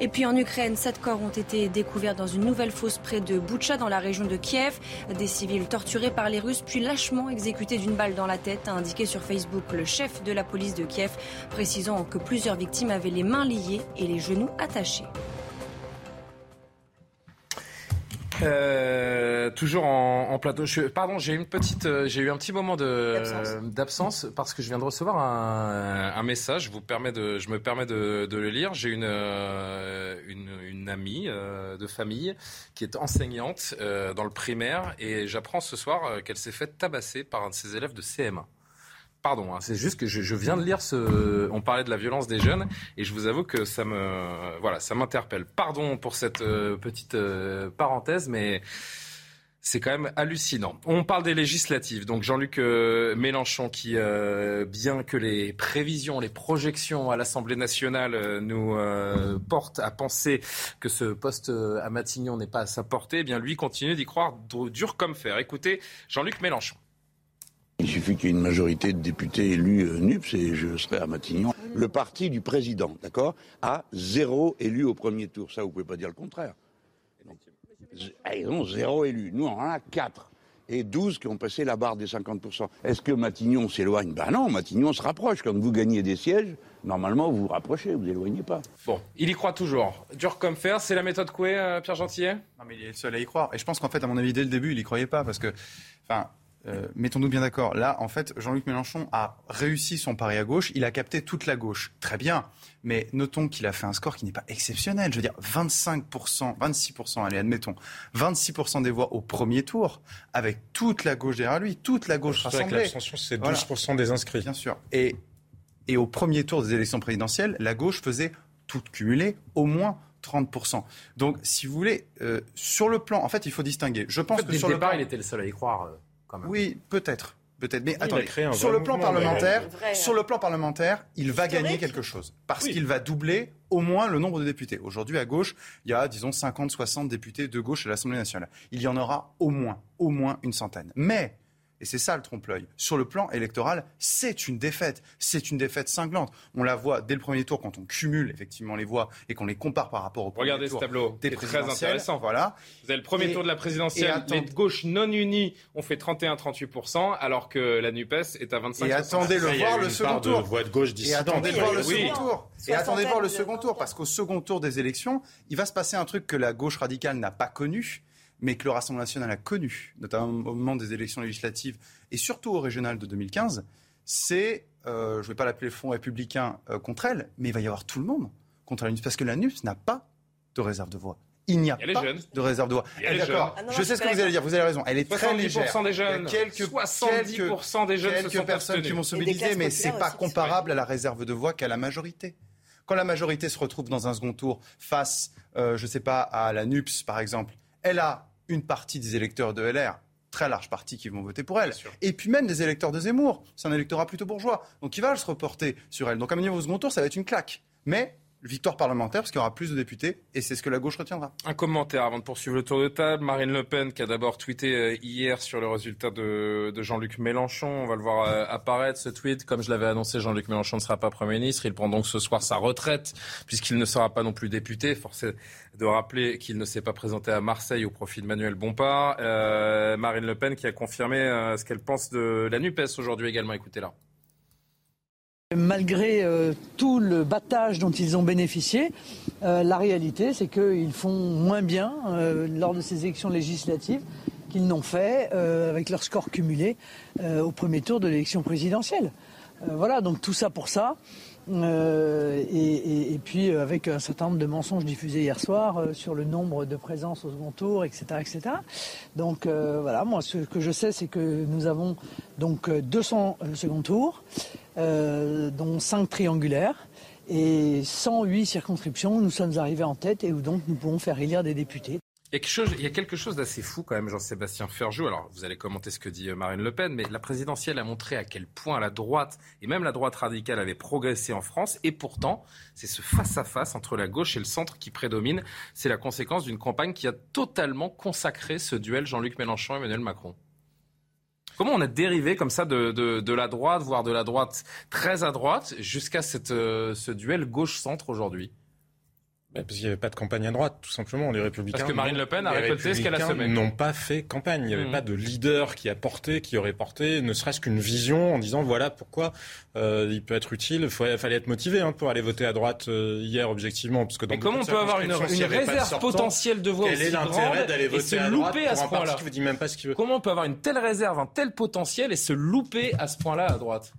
Et puis en Ukraine, sept corps ont été découverts dans une nouvelle fosse près de Boutcha, dans la région de Kiev. Des civils torturés par les Russes, puis lâchement exécutés d'une balle dans la tête, a indiqué sur Facebook le chef de la police de Kiev, précisant que plusieurs victimes avaient les mains liées et les genoux attachés. Euh, toujours en, plateau. pardon, j'ai une petite, euh, j'ai eu un petit moment d'absence parce que je viens de recevoir un, message. Je vous permets de, je me permets de, le lire. J'ai une, euh, une, une, amie de famille qui est enseignante dans le primaire et j'apprends ce soir qu'elle s'est fait tabasser par un de ses élèves de CM1. Pardon, hein, c'est juste que je, viens de lire ce. On parlait de la violence des jeunes et je vous avoue que ça me, voilà, ça m'interpelle. Pardon pour cette euh, petite euh, parenthèse, mais c'est quand même hallucinant. On parle des législatives. Donc Jean-Luc euh, Mélenchon, qui, bien que les prévisions, les projections à l'Assemblée nationale nous portent à penser que ce poste à Matignon n'est pas à sa portée, eh bien lui continue d'y croire dur comme fer. Écoutez, Jean-Luc Mélenchon. Il suffit qu'il y ait une majorité de députés élus euh, NUPS et je serai à Matignon. Le parti du président, d'accord, a zéro élu au premier tour. Ça, vous pouvez pas dire le contraire. Ils ont zéro élu. Nous, on en a quatre. Et 12 qui ont passé la barre des 50%. Est-ce que Matignon s'éloigne? Ben non, Matignon se rapproche. Quand vous gagnez des sièges, normalement, vous vous rapprochez, vous éloignez pas. Bon, il y croit toujours. Dur comme fer, c'est la méthode Coué, euh, Pierre Gentillet? Non, mais il est le seul à y croire. Et je pense qu'en fait, à mon avis, dès le début, il y croyait pas. Parce que, enfin, euh, mettons-nous bien d'accord. Là, en fait, Jean-Luc Mélenchon a réussi son pari à gauche. Il a capté toute la gauche. Très bien. Mais notons qu'il a fait un score qui n'est pas exceptionnel. Je veux dire, 25%, 26%, allez, admettons, 26% des voix au premier tour, avec toute la gauche derrière lui, toute la gauche rassemblée. Avec l'abstention, c'est 12% des inscrits. Bien sûr. Et Et au premier tour des élections présidentielles, la gauche faisait tout cumulé au moins 30%. Donc, si vous voulez, euh, sur le plan, en fait, il faut distinguer. Je pense que sur le, départ, il était le seul à y croire, euh, quand même. Oui, peut-être. Peut-être, mais attendez, sur le plan parlementaire, sur le plan parlementaire, il va gagner quelque chose parce qu'il va doubler au moins le nombre de députés. Aujourd'hui, à gauche, il y a, disons, 50, 60 députés de gauche à l'Assemblée nationale. Il y en aura au moins, au moins une centaine. Mais et c'est ça le trompe-l'œil. Sur le plan électoral, c'est une défaite. C'est une défaite cinglante. On la voit dès le premier tour quand on cumule effectivement les voix et qu'on les compare par rapport au premier Regardez tour. ce tableau. C'est très intéressant. Voilà. Vous avez le premier tour de la présidentielle. Les gauches non unies ont fait 31-38%, alors que la NUPES est à 25%. Et attendez le voir le second tour. De voix de gauche et attendez voir le second tour. Et attendez voir le second tour, parce qu'au second tour des élections, il va se passer un truc que la gauche radicale n'a pas connu mais que le Rassemblement national a connu, notamment au moment des élections législatives et surtout au régional de 2015, c'est, euh, je ne vais pas l'appeler le Front républicain euh, contre elle, mais il va y avoir tout le monde contre la NUPS, parce que la NUPS n'a pas de réserve de voix. Il n'y a, pas de réserve de voix. D'accord. Ah je sais ce que vous allez dire. Vous avez raison. Elle est très légère. des jeunes. Il y a quelques, 70% des jeunes quelques personnes qui vont se mobiliser, mais c'est pas comparable à la réserve de voix qu'à la majorité. Quand la majorité se retrouve dans un second tour face, euh, je ne sais pas, à la NUPS par exemple, elle a une partie des électeurs de LR, très large partie qui vont voter pour elle. Et puis même des électeurs de Zemmour. C'est un électorat plutôt bourgeois. Donc il va se reporter sur elle. Donc à mon niveau au second tour, ça va être une claque. Mais victoire parlementaire parce qu'il y aura plus de députés et c'est ce que la gauche retiendra. Un commentaire avant de poursuivre le tour de table. Marine Le Pen qui a d'abord tweeté euh, hier sur le résultat de, Jean-Luc Mélenchon. On va le voir euh, apparaître ce tweet. Comme je l'avais annoncé, Jean-Luc Mélenchon ne sera pas Premier ministre. Il prend donc ce soir sa retraite puisqu'il ne sera pas non plus député. Forcé de rappeler qu'il ne s'est pas présenté à Marseille au profit de Manuel Bompard. Euh, Marine Le Pen qui a confirmé ce qu'elle pense de la NUPES aujourd'hui également. Écoutez-la. Malgré euh, tout le battage dont ils ont bénéficié, euh, la réalité, c'est qu'ils font moins bien euh, lors de ces élections législatives qu'ils n'ont fait avec leur score cumulé au premier tour de l'élection présidentielle. voilà, donc tout ça pour ça. Et, puis avec un certain nombre de mensonges diffusés hier soir sur le nombre de présences au second tour, etc. etc. Donc voilà, moi ce que je sais, c'est que nous avons donc 200 second tours. Euh, dont 5 triangulaires et 108 circonscriptions. Nous sommes arrivés en tête et où donc nous pouvons faire élire des députés. Il y a quelque chose, il y a quelque chose d'assez fou quand même, Jean-Sébastien Ferjou. Alors, vous allez commenter ce que dit euh, Marine Le Pen, mais la présidentielle a montré à quel point la droite, et même la droite radicale, avait progressé en France. Et pourtant, c'est ce face-à-face entre la gauche et le centre qui prédomine. C'est la conséquence d'une campagne qui a totalement consacré ce duel Jean-Luc Mélenchon-Emmanuel Macron. Comment on a dérivé comme ça de, de, la droite, voire de la droite très à droite, jusqu'à euh, ce duel gauche-centre aujourd'hui? Parce qu'il n'y avait pas de campagne à droite, tout simplement. Les Républicains. Parce que Marine Le Pen a récolté ce qu'elle a semé. n'ont pas fait campagne. Il n'y avait mmh. pas de leader qui a porté, qui aurait porté, ne serait-ce qu'une vision en disant voilà pourquoi euh, il peut être utile. Il fallait être motivé hein, pour aller voter à droite euh, hier, objectivement. Parce que dans Mais comment on peut avoir une, réserve potentielle de voix aussi grande d'aller voter et se louper à ce point-là? Comment on peut avoir une telle réserve, un tel potentiel et se louper à ce point-là à droite?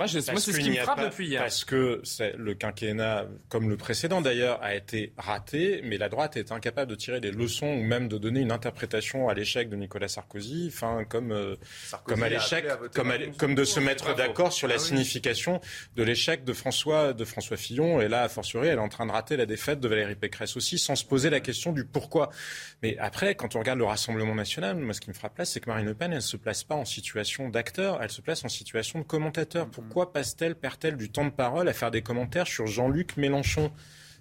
Moi, c'est ce qui me frappe depuis hier. Parce que le quinquennat, comme le précédent d'ailleurs, a été raté, mais la droite est incapable de tirer des leçons ou même de donner une interprétation à l'échec de Nicolas Sarkozy, enfin comme euh, comme à l'échec, comme, comme de se mettre d'accord sur la ah signification de l'échec de François de François Fillon. Et là, a fortiori, elle est en train de rater la défaite de Valérie Pécresse aussi, sans se poser la question du pourquoi. Mais après, quand on regarde le Rassemblement national, moi, ce qui me frappe là, c'est que Marine Le Pen, elle se place pas en situation d'acteur, elle se place en situation de commentateur pourquoi passe-t-elle, perd-elle du temps de parole à faire des commentaires sur Jean-Luc Mélenchon?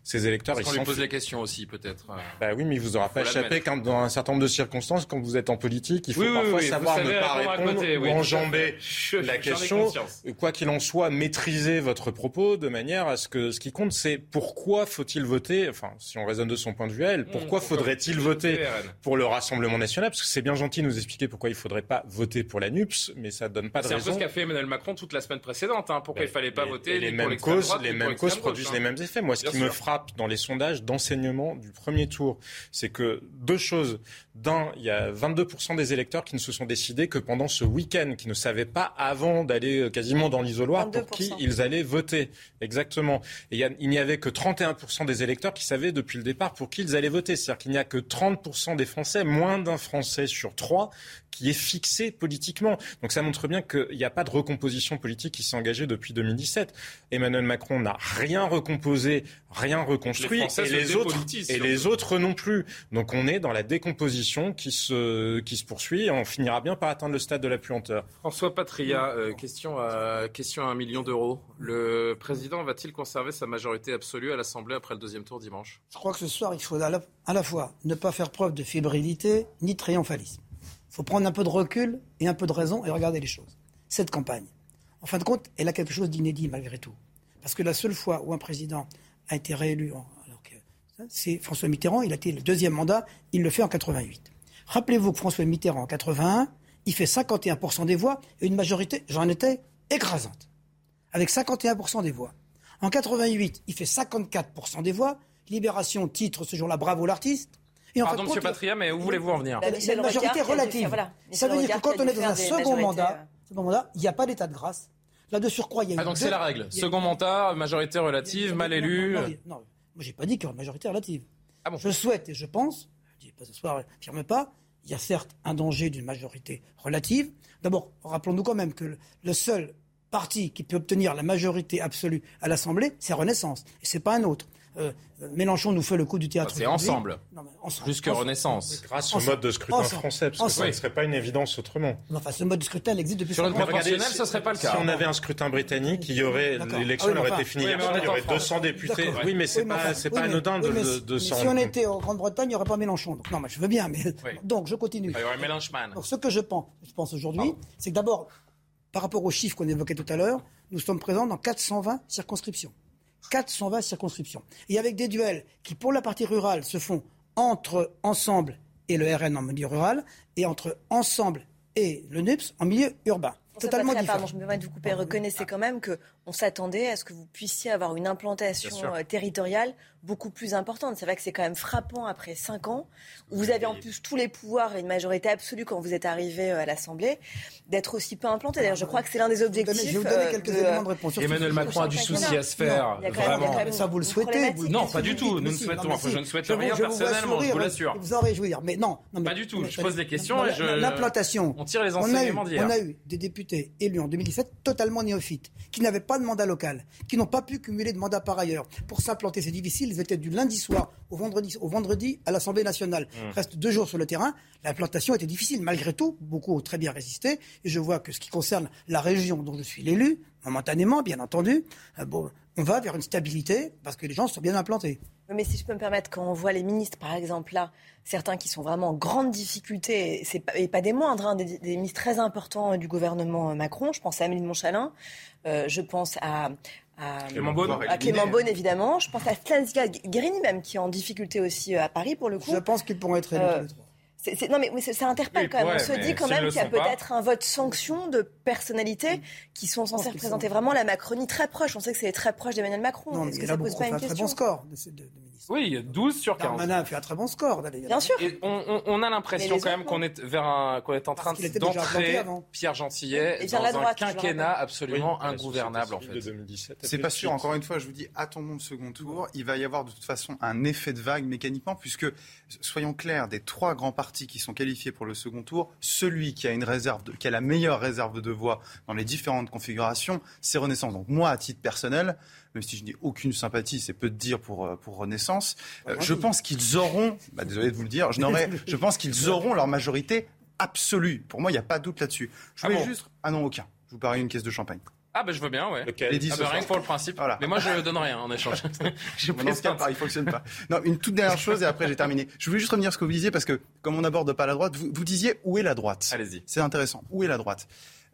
Ces électeurs. Parce qu'on lui pose la question aussi, peut-être. Bah oui, mais il vous aura pas échappé quand, dans un certain nombre de circonstances, quand vous êtes en politique, il faut parfois savoir ne pas répondre ou enjamber la question. Quoi qu'il en soit, maîtriser votre propos de manière à ce que ce qui compte, c'est pourquoi faut-il voter, enfin, si on raisonne de son point de vue elle, pourquoi mmh, faudrait-il voter pour le Rassemblement national? Parce que c'est bien gentil de nous expliquer pourquoi il faudrait pas voter pour la NUPS, mais ça donne pas de raison. C'est un peu ce qu'a fait Emmanuel Macron toute la semaine précédente, hein, pourquoi ben, il fallait pas voter les mêmes causes, les mêmes causes produisent les mêmes effets. Moi, ce qui me frappe frappe dans les sondages d'enseignement du premier tour. C'est que deux choses. D'un, il y a 22% des électeurs qui ne se sont décidés que pendant ce week-end, qui ne savaient pas avant d'aller euh, quasiment dans l'isoloir pour qui ils allaient voter. Exactement. Et il, n'y avait que 31% des électeurs qui savaient depuis le départ pour qui ils allaient voter. C'est-à-dire qu'il n'y a que 30% des Français, moins d'un Français sur trois, qui est fixé politiquement. Donc ça montre bien qu'il n'y a pas de recomposition politique qui s'est engagée depuis 2017. Emmanuel Macron n'a rien recomposé, rien reconstruit, et, les autres, et les autres non plus. Donc on est dans la décomposition qui se, qui se poursuit et on finira bien par atteindre le stade de la puanteur. François Patria, euh, question, à, question à un million d'euros. Le président va-t-il conserver sa majorité absolue à l'Assemblée après le deuxième tour dimanche? Je crois que ce soir, il faut à la, à la fois ne pas faire preuve de fébrilité ni de triomphalisme. Il faut prendre un peu de recul et un peu de raison et regarder les choses. Cette campagne, en fin de compte, elle a quelque chose d'inédit malgré tout. Parce que la seule fois où un président a été réélu, c'est François Mitterrand, il a été le deuxième mandat, il le fait en 88. Rappelez-vous que François Mitterrand, en 81, il fait 51% des voix et une majorité, j'en étais, écrasante. Avec 51% des voix. En 88, il fait 54% des voix. Libération titre ce jour-là Bravo l'artiste. Et Pardon, M. Patria, mais où voulez-vous en venir C'est une majorité relative. Ça veut dire que quand on est dans un second mandat, il n'y a pas d'état de grâce. Là, de surcroît, il y a ah, donc c'est la règle. Second mandat, majorité relative, mal élu. Non, non, moi, j'ai pas dit qu'il y aurait une majorité relative. Ah bon je souhaite et je pense, je dis pas ce soir, je affirme pas, il y a certes un danger d'une majorité relative. D'abord, rappelons-nous quand même que le seul parti qui peut obtenir la majorité absolue à l'Assemblée, c'est Renaissance, et c'est pas un autre. Euh, Mélenchon nous fait le coup du théâtre. C'est ensemble. Plus que Renaissance. Grâce au mode de scrutin français, parce que ça ne serait pas une évidence autrement. Enfin, ce mode de scrutin existe depuis Sur le proportionnel, ce ne serait pas le cas. Si on avait un scrutin britannique, il y aurait l'élection ah aurait été finie il y aurait 200 députés. Oui, mais c'est pas, pas anodin de, de Si on était en Grande-Bretagne, il n'y aurait pas Mélenchon. Donc, non, mais je veux bien, mais donc je continue. Il y aurait Mélenchon. Donc, ce que je pense, je pense aujourd'hui, c'est que d'abord, par rapport aux chiffres qu'on évoquait tout à l'heure, nous sommes présents dans 420 circonscriptions. 420 circonscriptions. Et avec des duels qui, pour la partie rurale, se font entre Ensemble et le RN en milieu rural, et entre Ensemble et le NUPS en milieu urbain. Totalement différent. Pardon, je me permets de vous couper. Reconnaissez quand même qu'on s'attendait à ce que vous puissiez avoir une implantation euh, territoriale beaucoup plus importante. C'est vrai que c'est quand même frappant après cinq ans, où vous avez en plus tous les pouvoirs et une majorité absolue quand vous êtes arrivé euh, à l'Assemblée, d'être aussi peu implanté. D'ailleurs, je crois que c'est l'un des objectifs. Je vais vous donner euh, quelques éléments de réponse. Emmanuel Macron a du souci à se faire. vraiment. Ça, vous le souhaitez Non, pas du tout. Nous ne souhaitons. je ne souhaite rien personnellement, je vous l'assure. Vous en réjouir. Mais non. Pas du tout. Je pose des questions et je. L'implantation. On tire les enseignements d'hier. On a eu des députés élus en 2017 totalement néophytes, qui n'avaient pas de mandat local, qui n'ont pas pu cumuler de mandat par ailleurs. Pour s'implanter, c'est difficile. Ils étaient du lundi soir au vendredi, au vendredi à l'Assemblée nationale. Mmh. Reste deux jours sur le terrain. L'implantation était difficile. Malgré tout, beaucoup ont très bien résisté. Et je vois que ce qui concerne la région dont je suis l'élu, momentanément, bien entendu, euh, bon, on va vers une stabilité parce que les gens sont bien implantés. Mais si je peux me permettre, quand on voit les ministres, par exemple, là, certains qui sont vraiment en grande difficulté, et pas, des moindres, hein, des, ministres très importants du gouvernement Macron, je pense à Amélie Montchalin, euh, je pense à, à Clément Beaune. À Clément Beaune, évidemment. Je pense à Flavia Guérini, même, qui est en difficulté aussi euh, à Paris, pour le coup. Je pense qu'ils pourront être élus tous les trois non, mais ça interpelle quand même. on se dit quand même qu'il y a peut-être un vote sanction de personnalités qui sont censées représenter vraiment la Macronie très proche. On sait que c'est très proche d'Emmanuel Macron. Est-ce que ça pose pas une question? bon Oui, 12 sur 15. Darmanin a fait un très bon score. Bien sûr. Et on, a l'impression quand même qu'on est, vers qu'on est en train d'entrer, Pierre Gentillet, dans un quinquennat absolument ingouvernable en fait. C'est pas sûr. Encore une fois, je vous dis, attendons le second tour. Il va y avoir de toute façon un effet de vague mécaniquement, puisque, soyons clairs, des trois grands partis qui sont qualifiés pour le second tour, celui qui a une réserve, qui a la meilleure réserve de voix dans les différentes configurations, c'est Renaissance. Donc moi, à titre personnel, même si je n'ai aucune sympathie, c'est peu de dire pour, euh, pour Renaissance, euh, je pense qu'ils auront, bah, désolé de vous le dire, je, je pense qu'ils auront leur majorité absolue. Pour moi, il n'y a pas de doute là-dessus. Je voulais ah juste... Ah non, aucun. Je vous parie une caisse de champagne. Ah ben je veux bien, ouais. Les 10 ah bah, rien que pour le principe. Mais moi je donne rien en échange. je dans ce cas, il fonctionne pas. Non, une toute dernière chose et après j'ai terminé. Je voulais juste revenir sur ce que vous disiez parce que comme on n'aborde pas la droite, vous, vous, disiez où est la droite? Allez-y. C'est intéressant. Où est la droite?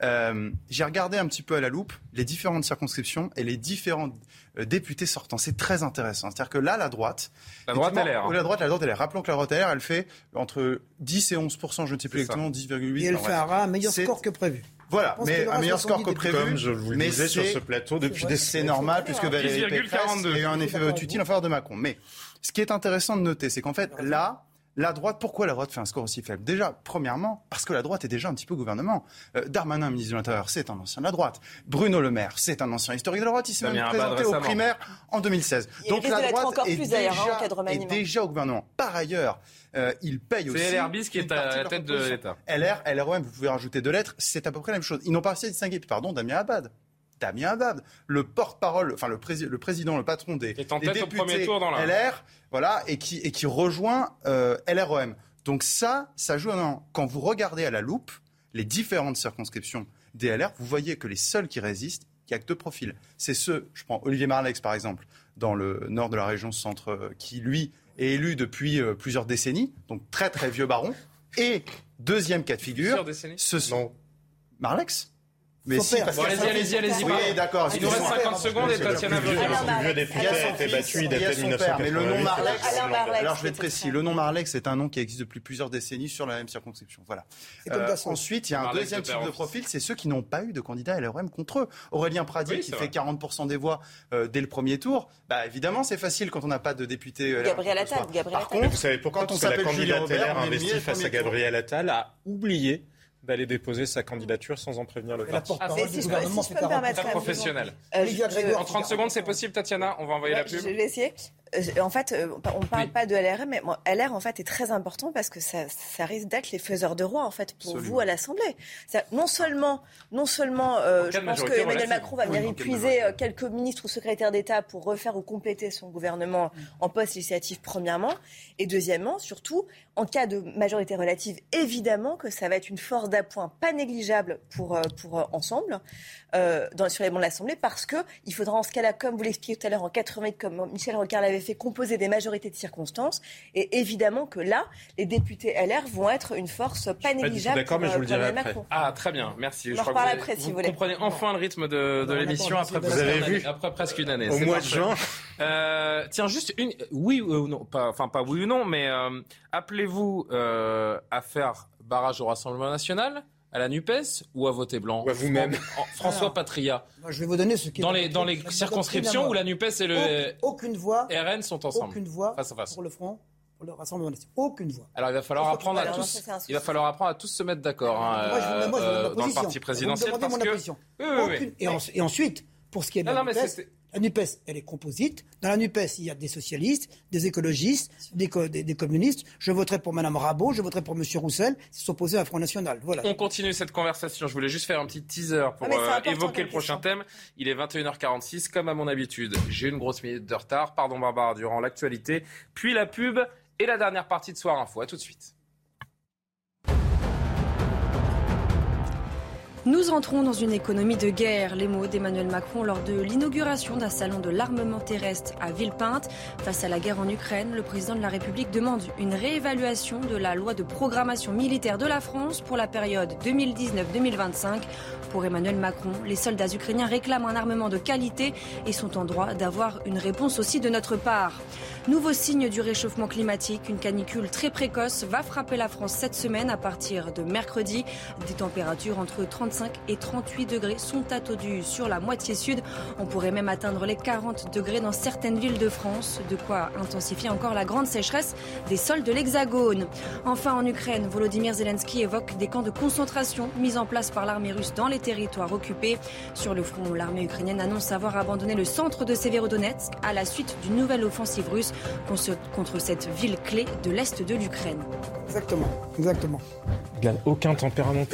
Euh, j'ai regardé un petit peu à la loupe les différentes circonscriptions et les différents euh, députés sortants. C'est très intéressant. C'est-à-dire que là, la droite. La droite LR. Hein. La droite, la droite LR. Rappelons que la droite LR, elle fait entre 10 et 11 je ne sais plus exactement, 10,8. Et elle fait un meilleur score que prévu. Voilà, mais un meilleur score que prévu. Comme je vous le disais sur ce plateau depuis des C'est normal, puisque Valérie Pécresse a eu un effet utile en faveur de Macron. Mais ce qui est intéressant de noter, c'est qu'en fait, là, la droite, pourquoi la droite fait un score aussi faible? Déjà, premièrement, parce que la droite est déjà un petit peu gouvernement. Euh, Darmanin, ministre de l'Intérieur, c'est un ancien de la droite. Bruno Le Maire, c'est un ancien historique de la droite. Il s'est même présenté aux primaires en 2016. Donc la droite est, déjà, est, déjà, au gouvernement. Par ailleurs, euh, il paye aussi. C'est LR bis qui est à la tête de l'État. LR, LROM, vous pouvez rajouter deux lettres, c'est à peu près la même chose. Ils n'ont pas assez distingué. Pardon, Damien Abad. Damien Abad, le porte-parole, enfin le, le, président, le patron des, des députés LR, voilà, et qui, et qui rejoint euh, LROM. Donc ça, ça joue un Quand vous regardez à la loupe les différentes circonscriptions des LR, vous voyez que les seuls qui résistent, il n'y a que deux profils. C'est ceux, je prends Olivier Marlex par exemple, dans le nord de la région centre, euh, qui lui est élu depuis euh, plusieurs décennies, donc très très vieux baron. Et deuxième cas de figure, ce sont Marlex mais si, allez-y, allez-y, allez-y. Oui, d'accord. Il nous reste 50 secondes et Tatiana veut Le vieux député a été battu, il date 1988. Mais le nom Marlex, alors je vais être précis, le nom Marlex c'est un nom qui existe depuis plusieurs décennies sur la même circonscription. Voilà. Euh, ensuite, il y a un deuxième type de profil, c'est ceux qui n'ont pas eu de candidat LRM contre eux. Aurélien Pradier, qui fait 40% des voix euh, dès le premier tour, bah évidemment, c'est facile quand on n'a pas de député LRM. Gabriel Attal. Par contre, vous savez pourquoi Parce que la candidate LR investie face à Gabriel Attal a oublié d'aller déposer sa candidature sans en prévenir le parti. Ah, si, je, peux me permettre. professionnel. Euh, en 30 secondes, c'est possible, Tatiana On va envoyer la pub. Je vais essayer. Euh, en fait, euh, on ne parle pas de LRM, mais LR en fait est très important parce que ça, risque d'être les faiseurs de roi en fait pour vous à l'Assemblée. Non seulement, non seulement, je pense que Emmanuel Macron va venir épuiser quelques ministres ou secrétaires d'État pour refaire ou compléter son gouvernement en poste législatif premièrement, et deuxièmement, surtout, en cas de majorité relative, évidemment que ça va être une force d'appoint pas négligeable pour, pour ensemble euh, dans, sur les bancs de l'Assemblée parce qu'il faudra en ce cas-là, comme vous l'expliquiez tout à l'heure, en 88, comme Michel Rocard l'avait fait, composer des majorités de circonstances. Et évidemment que là, les députés LR vont être une force pas négligeable. D'accord, mais je vous le dirai après. Ah, très bien, merci. je crois que après, si vous, comprenez enfin le rythme de, l'émission après, vous avez vu après presque une année. Au mois de juin. Euh, tiens, juste une. Oui ou non, pas, enfin pas oui ou non, mais euh, appelez-vous à faire barrage au Rassemblement national à la NUPES ou à voter blanc Ou à vous-même François Patria. je vais vous donner ce qui Dans les, dans les circonscriptions où la NUPES et le aucune, voix, RN sont ensemble. Aucune voix face à face. pour le Front. Pour le Rassemblement national. Aucune voix. Alors il va falloir apprendre à tous. Il va falloir apprendre à tous se mettre d'accord hein, euh, dans le parti présidentiel parce que. Oui, oui, et, ensuite, pour ce qui est de la NUPES, la NUPES, elle est composite. Dans la NUPES, il y a des socialistes, des écologistes, des, des, communistes. Je voterai pour Mme Rabot, je voterai pour M. Roussel, qui s'opposés à la Front National. Voilà. On continue cette conversation. Je voulais juste faire un petit teaser pour ah, euh, évoquer le prochain thème. Il est 21h46, comme à mon habitude. J'ai une grosse minute de retard. Pardon, Barbara, durant l'actualité. Puis la pub et la dernière partie de Soir Info. À tout de suite. Nous entrons dans une économie de guerre. Les mots d'Emmanuel Macron lors de l'inauguration d'un salon de l'armement terrestre à Villepinte. Face à la guerre en Ukraine, le président de la République demande une réévaluation de la loi de programmation militaire de la France pour la période 2019-2025. Pour Emmanuel Macron, les soldats ukrainiens réclament un armement de qualité et sont en droit d'avoir une réponse aussi de notre part. Nouveau signe du réchauffement climatique, une canicule très précoce va frapper la France cette semaine à partir de mercredi. Des températures entre 35 et 38 degrés sont attendues sur la moitié sud. On pourrait même atteindre les 40 degrés dans certaines villes de France, de quoi intensifier encore la grande sécheresse des sols de l'Hexagone. Enfin, en Ukraine, Volodymyr Zelensky évoque des camps de concentration mis en place par l'armée russe dans les territoires occupés. Sur le front, l'armée ukrainienne annonce avoir abandonné le centre de Severodonetsk à la suite d'une nouvelle offensive russe contre cette ville clé de l'Est de l'Ukraine. Exactement, exactement. Il n'y a aucun tempérament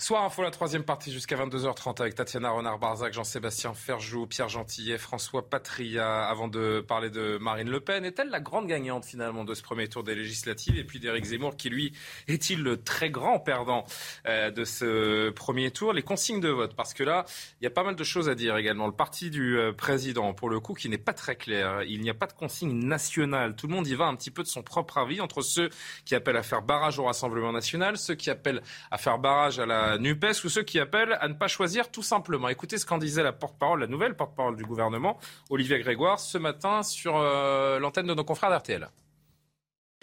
Soir Info, la troisième partie jusqu'à 22h30 avec Tatiana Renard-Barzac, Jean-Sébastien Ferjou, Pierre Gentillet, François Patria. Avant de parler de Marine Le Pen, est-elle la grande gagnante finalement de ce premier tour des législatives? Et puis d'Éric Zemmour, qui lui est-il le très grand perdant euh, de ce premier tour? Les consignes de vote, parce que là, il y a pas mal de choses à dire également. Le parti du euh, président, pour le coup, qui n'est pas très clair. Il n'y a pas de consigne nationale. Tout le monde y va un petit peu de son propre avis entre ceux qui appellent à faire barrage au Rassemblement national, ceux qui appellent à faire barrage à la NUPES ou ceux qui appellent à ne pas choisir tout simplement. Écoutez ce qu'en disait la porte-parole, la nouvelle porte-parole du gouvernement, Olivier Grégoire, ce matin sur euh, l'antenne de nos confrères d'RTL.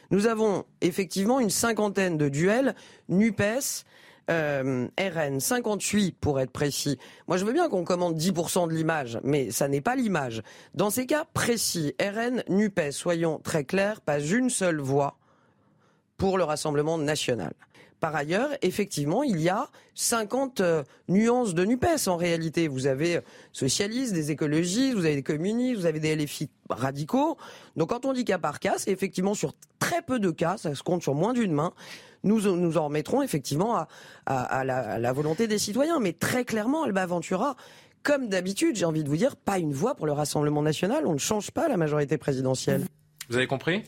Nous avons effectivement une cinquantaine de duels NUPES. Euh, RN 58 pour être précis. Moi, je veux bien qu'on commande 10% de l'image, mais ça n'est pas l'image. Dans ces cas précis, RN NUPES, soyons très clairs, pas une seule voix pour le Rassemblement national. Par ailleurs, effectivement, il y a 50 euh, nuances de NUPES en réalité. Vous avez euh, socialistes, des écologistes, vous avez des communistes, vous avez des LFI radicaux. Donc quand on dit cas par cas, c'est effectivement sur très peu de cas, ça se compte sur moins d'une main. Nous, nous en remettrons effectivement à, la, volonté des citoyens. Mais très clairement, Alba Ventura, comme d'habitude, j'ai envie de vous dire, pas une voix pour le Rassemblement national. On ne change pas la majorité présidentielle. Vous avez compris?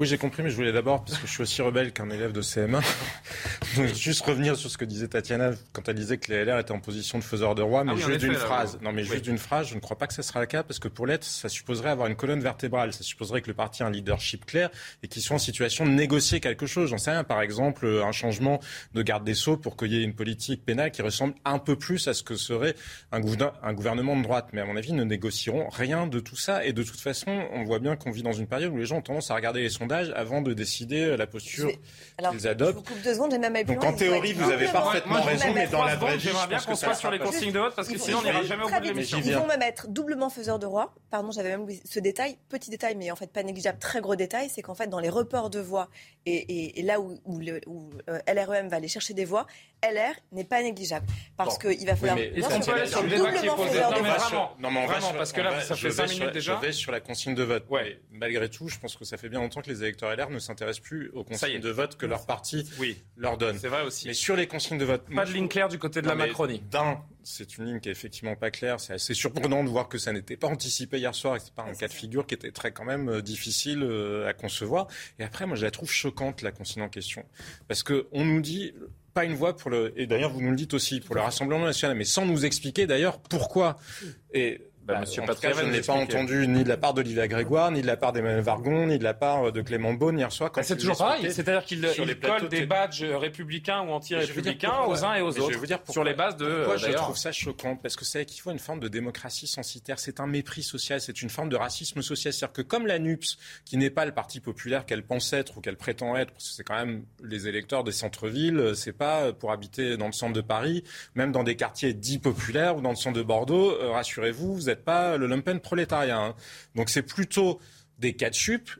Oui, j'ai compris, mais je voulais d'abord, parce que je suis aussi rebelle qu'un élève de CM1, donc juste revenir sur ce que disait Tatiana quand elle disait que les LR étaient en position de faiseur de roi, mais ah juste d'une phrase. Non, mais juste d'une phrase, je ne crois pas que ce sera le cas, parce que pour l'être, ça supposerait avoir une colonne vertébrale, ça supposerait que le parti ait un leadership clair et qu'il soit en situation de négocier quelque chose. J'en sais rien, par exemple, un changement de garde des Sceaux pour qu'il y ait une politique pénale qui ressemble un peu plus à ce que serait un, gouvernement de droite. Mais à mon avis, ne négocieront rien de tout ça. Et de toute façon, on voit bien qu'on vit dans une période où les gens ont tendance à regarder les sondages avant de décider la posture qu'ils adoptent. Je vous coupe deux secondes, même Donc en théorie, vous avez parfaitement raison, mais dans la vraie vie, j'aimerais bien qu'on soit sur les consignes de vote parce que sinon on n'ira jamais au bout de l'émission. Ils vont même être doublement faisurs de roi. Pardon, j'avais même oublié ce détail, petit détail, mais en fait pas négligeable, très gros détail, c'est qu'en fait dans les reports de voix et, là où, euh, LREM va aller chercher des voix, LR n'est pas négligeable parce qu'il va falloir. Oui, mais sur le débat qui est posé Non, mais vraiment, non, mais vraiment, parce que là, ça fait 5 minutes déjà. Je vais sur la consigne de vote. Ouais. Malgré tout, je pense que ça fait bien longtemps que les électeurs LR ne s'intéressent plus aux consignes de vote que leur parti leur donne. C'est vrai aussi. Mais sur les consignes de vote. Pas de ligne claire du côté de la Macronie. D'un, c'est une ligne qui est effectivement pas claire. C'est assez surprenant de voir que ça n'était pas anticipé hier soir et que c'est pas un cas de figure qui était très quand même euh, difficile euh, à concevoir. Et après, moi, je la trouve choquante, la consigne en question. Parce que on nous dit, pas une voix pour le. Et d'ailleurs, vous nous le dites aussi pour le Rassemblement national, mais sans nous expliquer d'ailleurs pourquoi. Et bah, bah, Monsieur en tout cas, je ne l'ai pas entendu ni de la part d'Olivier Grégoire, ni de la part d'Emmanuel Vargon, ni de la part de Clément Beaune hier soir. c'est toujours pareil, c'est-à-dire qu'il colle des badges républicains ou anti-républicains aux uns et aux autres. Je vais vous dire sur les bases de. Pourquoi je trouve ça choquant? Parce que c'est qu'il faut une forme de démocratie censitaire. C'est un mépris social, c'est une forme de racisme social. C'est-à-dire que comme la NUPS, qui n'est pas le parti populaire qu'elle pense être ou qu'elle prétend être, parce que c'est quand même les électeurs des centres-villes, c'est pas pour habiter dans le centre de Paris, même dans des quartiers dits populaires ou dans le centre de Bordeaux. Euh, rassurez-vous, vous pas le lumpen prolétariat. Hein. Donc c'est plutôt des cas de.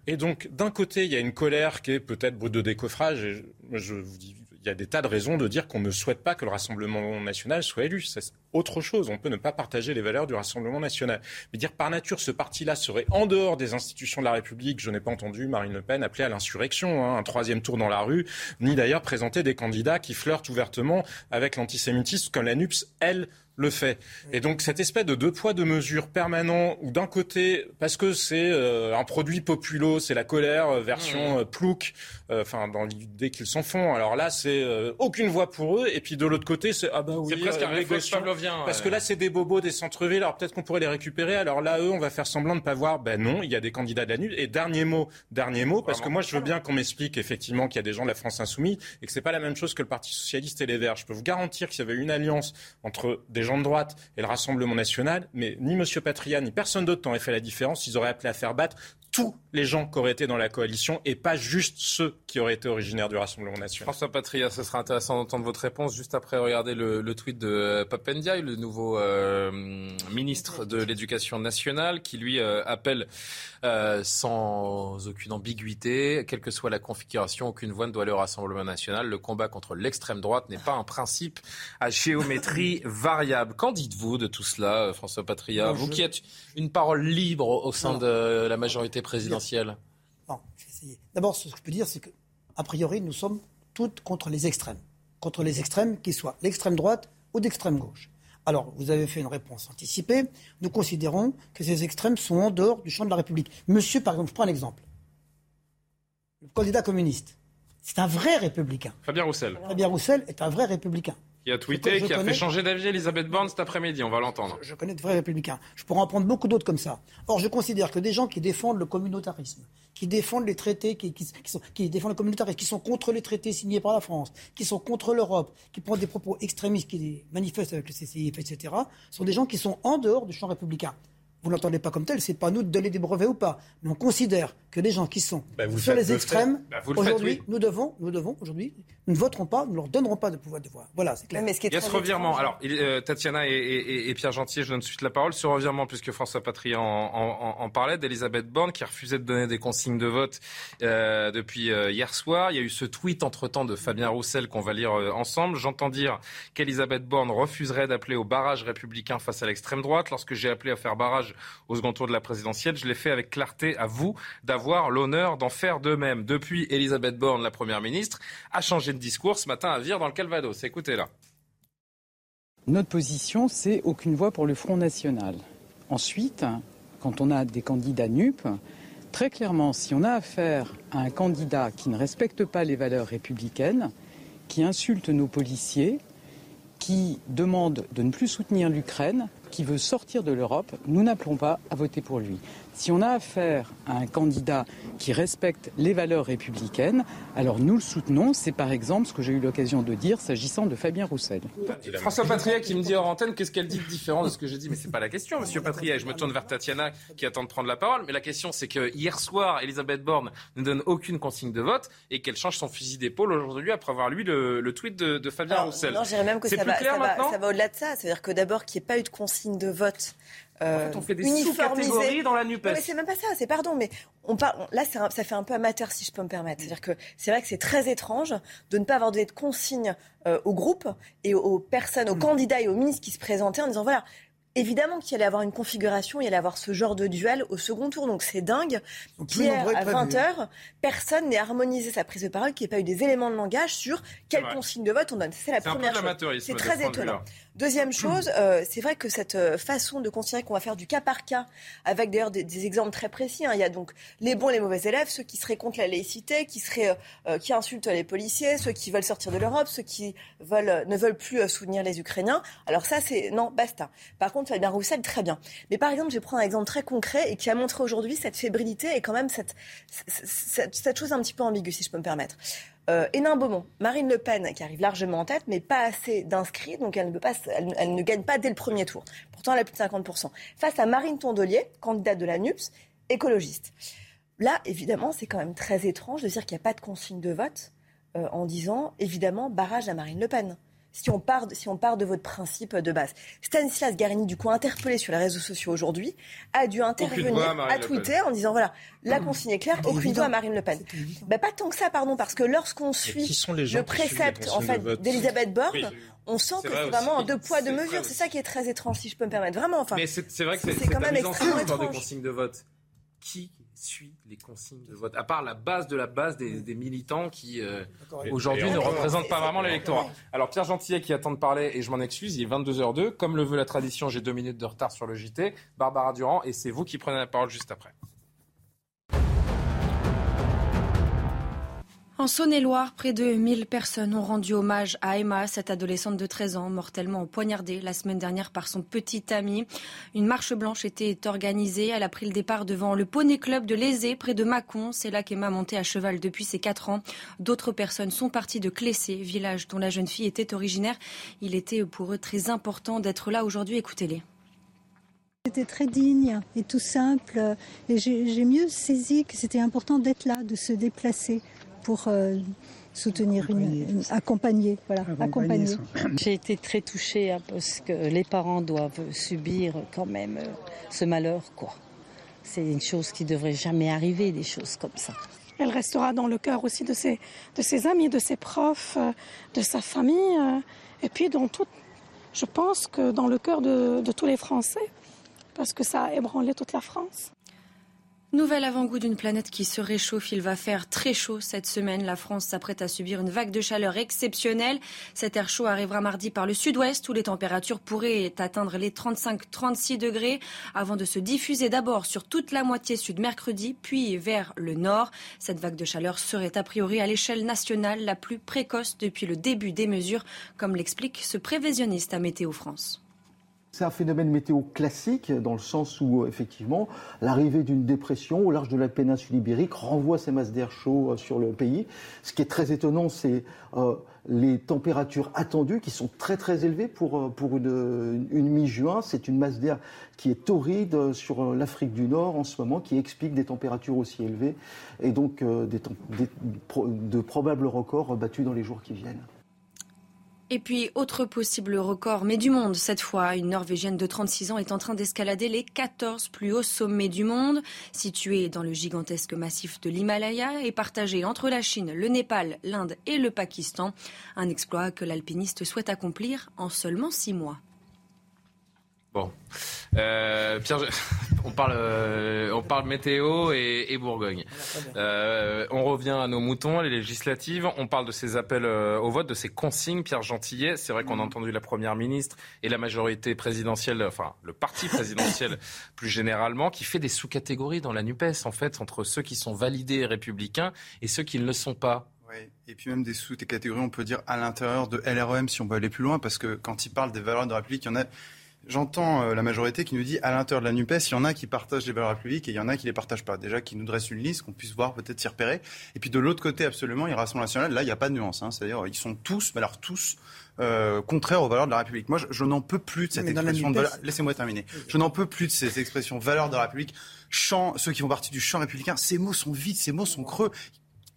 Et donc, d'un côté, il y a une colère qui est peut-être brute de décoffrage. Je, vous dis, il y a des tas de raisons de dire qu'on ne souhaite pas que le Rassemblement national soit élu. C'est autre chose. On peut ne pas partager les valeurs du Rassemblement national. Mais dire par nature, ce parti-là serait en dehors des institutions de la République. Je n'ai pas entendu Marine Le Pen appeler à l'insurrection, hein, un troisième tour dans la rue, ni d'ailleurs présenter des candidats qui flirtent ouvertement avec l'antisémitisme, comme la NUPS, elle, le fait. Et donc cette espèce de deux poids deux mesures permanent où d'un côté parce que c'est euh, un produit populo, c'est la colère euh, version euh, plouc, enfin dans l'idée qu'ils s'en font. Alors là c'est aucune voix pour eux et puis de l'autre côté c'est ah bah oui c'est presque un réflexe parce que là c'est des bobos des centres-villes. Alors peut-être qu'on pourrait les récupérer. Alors là eux on va faire semblant de pas voir. Ben non, il y a des candidats de la nuit. Et dernier mot, dernier mot parce que moi je veux bien qu'on m'explique effectivement qu'il y a des gens de la France insoumise et que c'est pas la même chose que le Parti socialiste et les Verts. Je peux vous garantir qu'il y avait une alliance entre des gens de droite et le Rassemblement national, mais ni M. Patria ni personne d'autre n'aurait fait la différence. Ils auraient appelé à faire battre tous les gens qui auraient été dans la coalition et pas juste ceux qui auraient été originaires du Rassemblement national. François Patria, ce sera intéressant d'entendre votre réponse juste après regarder le, tweet de Papendiaï, le nouveau euh, ministre de l'Éducation nationale, qui lui euh, appelle euh, sans aucune ambiguïté, quelle que soit la configuration, aucune voix ne doit aller au Rassemblement national. Le combat contre l'extrême droite n'est pas un principe à géométrie variable. Qu'en dites-vous de tout cela, François Patria Vous qui êtes une parole libre au sein de la majorité présidentielle. Bon, D'abord, ce que je peux dire, c'est qu'a priori, nous sommes toutes contre les extrêmes. Contre les extrêmes, qu'ils soient l'extrême droite ou d'extrême gauche. Alors, vous avez fait une réponse anticipée. Nous considérons que ces extrêmes sont en dehors du champ de la République. Monsieur, par exemple, je prends un exemple. Le candidat communiste, c'est un vrai républicain. Fabien Roussel. Fabien Roussel est un vrai républicain. Qui a tweeté, qui a fait changer d'avis Elisabeth Borne cet après-midi, on va l'entendre. Je, connais de vrais républicains. Je pourrais en prendre beaucoup d'autres comme ça. Or, je considère que des gens qui défendent le communautarisme, qui défendent les traités, qui, sont, qui défendent le communautarisme, qui sont contre les traités signés par la France, qui sont contre l'Europe, qui prennent des propos extrémistes, qui manifestent avec le CCIF, etc., sont des gens qui sont en dehors du champ républicain vous ne l'entendez pas comme tel, c'est pas nous de donner des brevets ou pas. Mais on considère que les gens qui sont bah, sur les extrêmes, bah, aujourd'hui, nous devons, nous devons, aujourd'hui, nous ne voterons pas, nous ne leur donnerons pas de pouvoir de voix. Voilà, c'est clair. Mais ce qui est Il y a ce revirement. Alors, euh, Tatiana et, Pierre Gentier, je donne suite la parole. Ce revirement, puisque François Patria en, parlait, d'Elisabeth Borne, qui refusait de donner des consignes de vote euh, depuis euh, hier soir. Il y a eu ce tweet entre-temps de Fabien Roussel qu'on va lire ensemble. J'entends dire qu'Elisabeth Borne refuserait d'appeler au barrage républicain face à l'extrême droite. Lorsque j'ai appelé à faire barrage au second tour de la présidentielle, je l'ai fait avec clarté à vous d'avoir l'honneur d'en faire de même. Depuis, Elisabeth Borne, la première ministre, a changé de discours ce matin à Vire dans le Calvados. Écoutez-la. Notre position, c'est aucune voix pour le Front National. Ensuite, quand on a des candidats NUP, très clairement, si on a affaire à un candidat qui ne respecte pas les valeurs républicaines, qui insulte nos policiers, qui demande de ne plus soutenir l'Ukraine, qui veut sortir de l'Europe, nous n'appelons pas à voter pour lui. Si on a affaire à un candidat qui respecte les valeurs républicaines, alors nous le soutenons. C'est par exemple ce que j'ai eu l'occasion de dire s'agissant de Fabien Roussel. François Patria qui me dit hors antenne, qu'est-ce qu'elle dit de différent de ce que j'ai dit? Mais c'est pas la question, monsieur Patria. je me tourne vers Tatiana qui attend de prendre la parole. Mais la question, c'est que hier soir, Elisabeth Borne ne donne aucune consigne de vote et qu'elle change son fusil d'épaule aujourd'hui après avoir lu le, tweet de, Fabien Roussel. Non, j'irais même que ça va, ça, va, ça va au-delà de ça. C'est-à-dire que d'abord qu'il n'y ait pas eu de consigne de vote euh, en fait, on fait des sous-catégories dans la NUPES. mais c'est même pas ça, c'est pardon, mais on là, ça fait un peu amateur, si je peux me permettre. C'est-à-dire que c'est vrai que c'est très étrange de ne pas avoir donné de consignes euh, au groupe et aux, personnes, aux mm. candidats et aux ministres qui se présentaient en disant voilà, Évidemment qu'il allait avoir une configuration, il allait avoir ce genre de duel au second tour. Donc c'est dingue. Pierre, à 20h, personne n'est harmonisé sa prise de parole, qu'il n'y ait pas eu des éléments de langage sur quelle consigne de vote on donne. C'est la première chose. C'est très étonnant. Deuxième chose, euh, c'est vrai que cette euh, façon de considérer qu'on va faire du cas par cas, avec d'ailleurs des, exemples très précis, hein. il y a donc les bons et les mauvais élèves, ceux qui seraient contre la laïcité, qui, seraient, euh, qui insultent les policiers, ceux qui veulent sortir de l'Europe, ceux qui veulent, ne veulent plus soutenir les Ukrainiens. Alors ça, c'est non, basta. Par contre, Fabien Roussel, très bien. Mais par exemple, je vais prendre un exemple très concret et qui a montré aujourd'hui cette fébrilité et quand même cette, cette, cette chose un petit peu ambiguë, si je peux me permettre. Euh, Hénin Beaumont, Marine Le Pen qui arrive largement en tête, mais pas assez d'inscrits, donc elle ne, gagne pas dès le premier tour. Pourtant, elle a plus de 50%. Face à Marine Tondelier, candidate de la NUPS, écologiste. Là, évidemment, c'est quand même très étrange de dire qu'il n'y a pas de consigne de vote euh, en disant, évidemment, barrage à Marine Le Pen si on part de, si on part de votre principe de base. Stanislas Garini, du coup interpellé sur les réseaux sociaux aujourd'hui, a dû intervenir, a tweeté en disant voilà, la consigne est claire, aucune voix à Marine Le Pen. Bah, pas tant que ça, pardon, parce que lorsqu'on suit le précepte en fait d'Elisabeth Borne, on sent que c'est vraiment un deux poids deux mesures. C'est ça qui est très étrange, si je peux me permettre. Vraiment, enfin. Mais c'est vrai que c'est quand même extrêmement étrange. des consignes de vote. Qui suit les consignes de vote, à part la base de la base des, militants qui euh, aujourd'hui ne représentent pas vraiment l'électorat. Alors Pierre Gentillet qui attend de parler, et je m'en excuse, il est 22h02, comme le veut la tradition, j'ai deux minutes de retard sur le JT, Barbara Durand, et c'est vous qui prenez la parole juste après. En Saône-et-Loire, près de 1000 personnes ont rendu hommage à Emma, cette adolescente de 13 ans, mortellement poignardée la semaine dernière par son petit ami. Une marche blanche était organisée. Elle a pris le départ devant le Poney Club de Lézé, près de Mâcon. C'est là qu'Emma montait à cheval depuis ses 4 ans. D'autres personnes sont parties de Clessé, village dont la jeune fille était originaire. Il était pour eux très important d'être là aujourd'hui. Écoutez-les. C'était très digne et tout simple. Et j'ai mieux saisi que c'était important d'être là, de se déplacer pour euh, soutenir une, accompagner, voilà, accompagner. J'ai été très touchée hein, parce que les parents doivent subir quand même euh, ce malheur, quoi. C'est une chose qui devrait jamais arriver, des choses comme ça. Elle restera dans le cœur aussi de ses, de ses amis, de ses profs, euh, de sa famille, et puis dans tout, je pense que dans le cœur de, de tous les Français, parce que ça a ébranlé toute la France. Nouvel avant-goût d'une planète qui se réchauffe. Il va faire très chaud cette semaine. La France s'apprête à subir une vague de chaleur exceptionnelle. Cet air chaud arrivera mardi par le sud-ouest où les températures pourraient atteindre les 35-36 degrés avant de se diffuser d'abord sur toute la moitié sud mercredi, puis vers le nord. Cette vague de chaleur serait a priori à l'échelle nationale la plus précoce depuis le début des mesures, comme l'explique ce prévisionniste à Météo France. C'est un phénomène météo classique dans le sens où effectivement l'arrivée d'une dépression au large de la péninsule ibérique renvoie ces masses d'air chaud euh, sur le pays. Ce qui est très étonnant, c'est euh, les températures attendues qui sont très très élevées pour, euh, pour une, mi-juin. C'est une masse d'air qui est torride sur l'Afrique du Nord en ce moment, qui explique des températures aussi élevées et donc de probables records battus dans les jours qui viennent. Et puis, autre possible record, mais du monde cette fois. Une Norvégienne de 36 ans est en train d'escalader les 14 plus hauts sommets du monde, situés dans le gigantesque massif de l'Himalaya et partagé entre la Chine, le Népal, l'Inde et le Pakistan. Un exploit que l'alpiniste souhaite accomplir en seulement six mois. Bon. Euh, Pierre, on parle, euh, on parle météo et, Bourgogne. Euh, on revient à nos moutons, les législatives. On parle de ces appels au vote, de ces consignes. Pierre Gentillet, c'est vrai qu'on a entendu la première ministre et la majorité présidentielle, enfin le parti présidentiel plus généralement, qui fait des sous-catégories dans la Nupes en fait entre ceux qui sont validés républicains et ceux qui ne le sont pas. Oui, et puis même des sous-catégories, on peut dire à l'intérieur de LREM si on veut aller plus loin, parce que quand il parle des valeurs de la République, il y en a J'entends euh, la majorité qui nous dit à l'intérieur de la NUPES, il y en a qui partagent les valeurs publiques et il y en a qui ne les partagent pas. Déjà, qui nous dressent une liste, qu'on puisse voir peut-être s'y repérer. Et puis de l'autre côté, absolument, il y a Rassemblement national. Là, il n'y a pas de nuance. Hein. C'est-à-dire, ils sont tous, mais alors tous, euh, contraires aux valeurs de la République. Moi, je, n'en peux plus de cette expression. De Laissez-moi terminer. Je n'en peux plus de ces expressions valeurs de la République. Champ, ceux qui font partie du champ républicain, ces mots sont vides, ces mots sont creux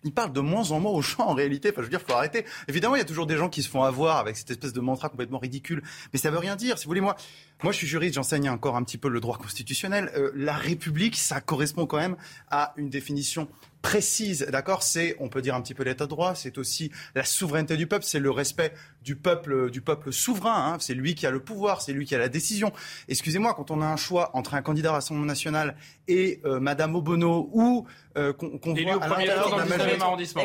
il parle de moins en moins aux gens en réalité. Enfin, je veux dire, faut arrêter. Évidemment, il y a toujours des gens qui se font avoir avec cette espèce de mantra complètement ridicule, mais ça veut rien dire. Si vous voulez, moi, moi, je suis juriste, j'enseigne encore un petit peu le droit constitutionnel. Euh, la République, ça correspond quand même à une définition précise, d'accord? C'est, on peut dire un petit peu l'état de droit, c'est aussi la souveraineté du peuple, c'est le respect du peuple, du peuple souverain. Hein. c'est lui qui a le pouvoir, c'est lui qui a la décision. Excusez-moi, quand on a un choix entre un candidat à l'Assemblée nationale et euh, Madame Obono ou euh, qu'on voit à l'intérieur de la majorité,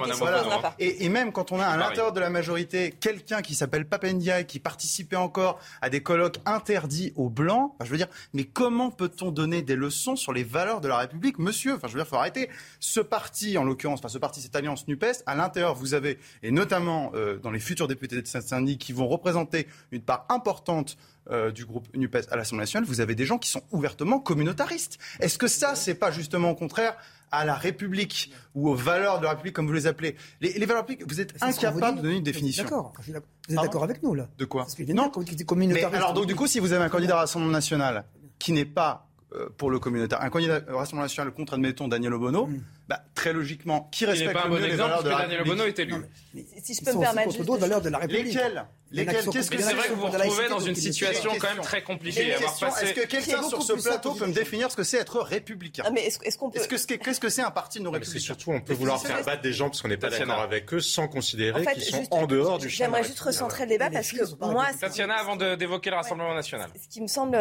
et, et, même quand on a à l'intérieur de la majorité quelqu'un qui s'appelle Papendia qui participait encore à des colloques interdits aux blancs, je veux dire, mais comment peut-on donner des leçons sur les valeurs de la République, monsieur? Enfin, je veux dire, faut arrêter. Ce parti, en l'occurrence, enfin ce parti, cette alliance Nupes, à l'intérieur, vous avez et notamment euh, dans les futurs députés de Saint-Denis qui vont représenter une part importante euh, du groupe NUPES à l'Assemblée nationale, vous avez des gens qui sont ouvertement communautaristes. Est-ce que ça, c'est pas justement au contraire à la République ou aux valeurs de la République, comme vous les appelez Les, les valeurs républiques, vous êtes incapable de donner une définition. D'accord. Vous êtes d'accord avec nous, là De quoi Non. Mais alors, donc, du coup, si vous avez un candidat à l'Assemblée nationale qui n'est pas euh, pour le communautaire, un candidat au Rassemblement national contre, admettons, Daniel Obono, hmm. Bah, très logiquement, qui respecte pas un bon les valeurs de la Daniel Obono est élu. si je peux me permettre. Contre d'autres valeurs de la République. Lesquelles Qu'est-ce que c'est vrai que vous vous retrouvez dans une situation quand même très compliquée. Est-ce que quelqu'un sur ce plateau peut me définir ce que c'est être républicain ah, Est-ce qu'on peut Qu'est-ce que c'est un parti de nos républicains Surtout, on peut vouloir faire battre des gens parce qu'on n'est pas d'accord avec eux sans considérer qu'ils sont en dehors du champ. J'aimerais juste recentrer le débat parce que moi. Tatiana, avant d'évoquer le Rassemblement national. Ce qui me semble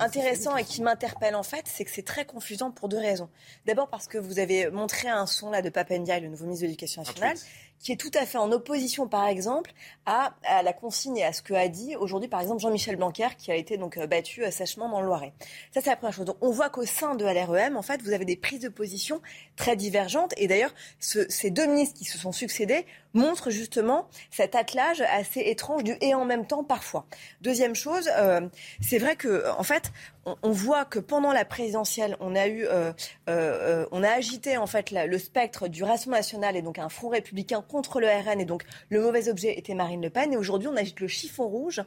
intéressant et qui m'interpelle en fait, c'est que c'est très confusant pour deux raisons. D'abord parce que vous avez montré un son là de Papendia, le nouveau ministre de l'Éducation nationale qui est tout à fait en opposition, par exemple, à, la consigne et à ce que a dit aujourd'hui, par exemple, Jean-Michel Blanquer, qui a été donc euh, battu euh, sèchement dans le Loiret. Ça, c'est la première chose. Donc, on voit qu'au sein de LREM, en fait, vous avez des prises de position très divergentes. Et d'ailleurs, ces deux ministres qui se sont succédés montrent justement cet attelage assez étrange du et en même temps parfois. Deuxième chose, euh, c'est vrai que en fait, on, voit que pendant la présidentielle, on a eu, on a agité en fait le spectre du Rassemblement national et donc un front républicain contre le RN et donc le mauvais objet était Marine Le Pen. Et aujourd'hui, on agite le chiffon rouge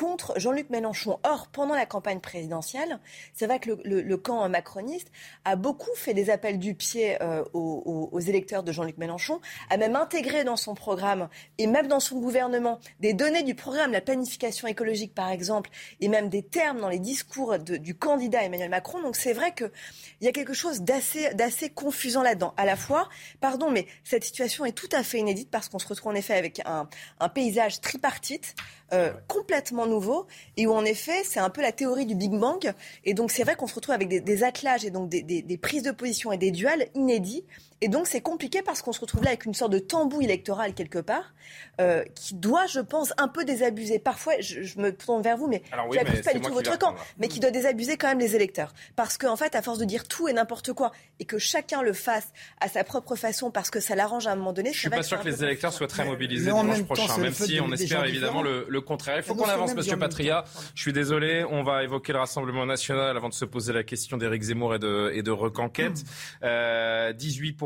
contre Jean-Luc Mélenchon. Or, pendant la campagne présidentielle, c'est vrai que le, camp macroniste a beaucoup fait des appels du pied euh, aux, électeurs de Jean-Luc Mélenchon, a même intégré dans son programme et même dans son gouvernement des données du programme, la planification écologique par exemple, et même des termes dans les discours du candidat Emmanuel Macron. Donc c'est vrai qu'il y a quelque chose d'assez confusant là-dedans. À la fois, pardon, mais cette situation est tout à fait inédite parce qu'on se retrouve en effet avec un, un paysage tripartite euh, complètement nouveau et où en effet c'est un peu la théorie du Big Bang. Et donc c'est vrai qu'on se retrouve avec des, attelages et donc des, des prises de position et des duels inédits et donc c'est compliqué parce qu'on se retrouve là avec une sorte de tambour électoral quelque part euh, qui doit, je pense, un peu désabuser. Parfois, je, me tourne vers vous, mais oui, je pas du tout votre camp, mais qui doit désabuser quand même les électeurs. Parce qu'en en fait, à force de dire tout et n'importe quoi, et que chacun le fasse à sa propre façon parce que ça l'arrange à un moment donné, je suis pas sûr que les électeurs soient très mobilisés dimanche prochain, même si on espère évidemment le, contraire. Il faut qu'on avance, Monsieur Patria. Je suis désolé, on va évoquer le Rassemblement national avant de se poser la question d'Éric Zemmour et de, et de Reconquête. 18%, euh,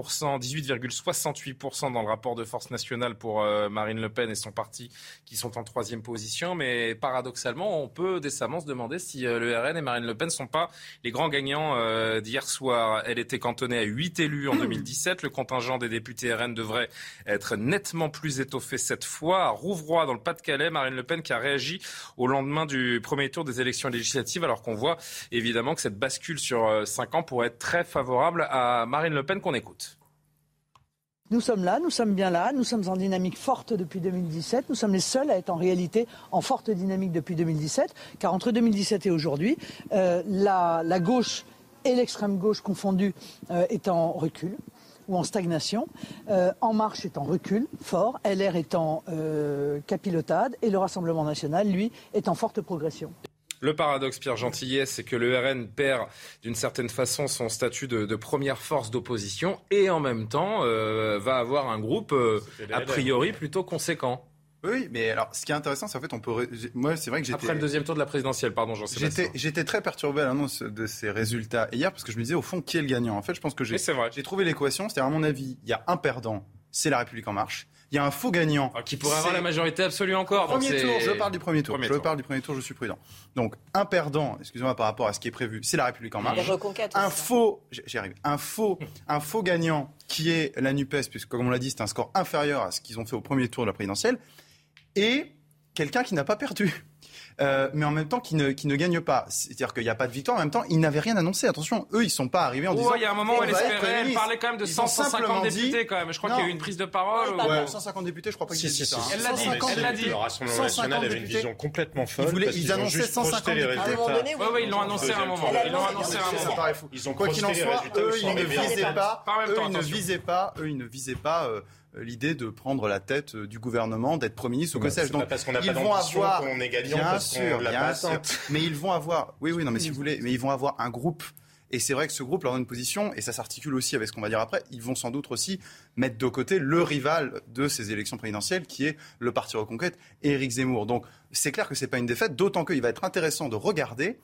18,68% dans le rapport de force nationale pour euh, Marine Le Pen et son parti qui sont en troisième position. Mais paradoxalement, on peut décemment se demander si euh, le RN et Marine Le Pen ne sont pas les grands gagnants euh, d'hier soir. Elle était cantonnée à 8 élus en 2017. Le contingent des députés RN devrait être nettement plus étoffé cette fois. À Rouvroy, dans le Pas-de-Calais, Marine Le Pen qui a réagi au lendemain du premier tour des élections législatives, alors qu'on voit évidemment que cette bascule sur 5 ans pourrait être très favorable à Marine Le Pen qu'on écoute. Nous sommes là, nous sommes bien là, nous sommes en dynamique forte depuis 2017, nous sommes les seuls à être en réalité en forte dynamique depuis 2017, car entre 2017 et aujourd'hui, euh, la, gauche et l'extrême gauche confondus euh, est en recul ou en stagnation, euh, En Marche est en recul fort, LR est en capilotade et le Rassemblement national, lui, est en forte progression. Le paradoxe, Pierre Gentillet, c'est que le RN perd d'une certaine façon son statut de, première force d'opposition et en même temps euh, va avoir un groupe euh, a priori plutôt conséquent. Oui, mais alors, ce qui est intéressant, c'est en fait, on peut. Moi, c'est vrai que j'étais. Après le deuxième tour de la présidentielle, pardon, j'en sais J'étais, j'étais très perturbé à l'annonce de ces résultats hier parce que je me disais, au fond, qui est le gagnant? En fait, je pense que j'ai. J'ai trouvé l'équation. C'est-à-dire, à mon avis, il y a un perdant, c'est la République en marche il y a un faux gagnant. Ah, qui pourrait avoir la majorité absolue encore. Premier tour, je parle du premier tour. je parle du premier tour, je suis prudent. Donc, un perdant, excusez-moi par rapport à ce qui est prévu, c'est la République en marche. Un faux, j'y arrive, un faux, un faux gagnant qui est la NUPES, puisque comme on l'a dit, c'est un score inférieur à ce qu'ils ont fait au premier tour de la présidentielle. Et quelqu'un qui n'a pas perdu. Euh, mais en même temps qui ne, qui ne gagne pas. C'est-à-dire qu'il n'y a pas de victoire, en même temps, ils n'avaient rien annoncé. Attention, eux, ils ne sont pas arrivés en disant. il y a un moment où elle espérait, elle parlait quand même de 150 députés quand même. Je crois qu'il y a eu une prise de parole. Ouais, 150 députés, je crois pas qu'ils si, ça. Elle l'a dit, elle l'a dit. Le Rassemblement national avait une vision complètement folle. Ils, voulaient, ils annonçaient 150 députés. Oui, oui, ils l'ont annoncé à un moment. Ils l'ont annoncé à un moment. Ça paraît fou. Quoi qu'il en soit, eux, ils ne visaient pas. Eux, ils ne visaient pas. Eux, ils ne visaient pas euh, l'idée de prendre la tête euh, du gouvernement, d'être Premier ministre ou que sais-je. Donc, parce qu'on n'a pas d'ambition qu'on est gagnant, bien sûr, bien sûr. Mais ils vont avoir, oui, oui, non, mais si vous voulez, mais ils vont avoir un groupe. Et c'est vrai que ce groupe leur donne une position, et ça s'articule aussi avec ce qu'on va dire après. Ils vont sans doute aussi mettre de côté le rival de ces élections présidentielles, qui est le Parti Reconquête, Éric Zemmour. Donc c'est clair que c'est pas une défaite, d'autant qu'il va être intéressant de regarder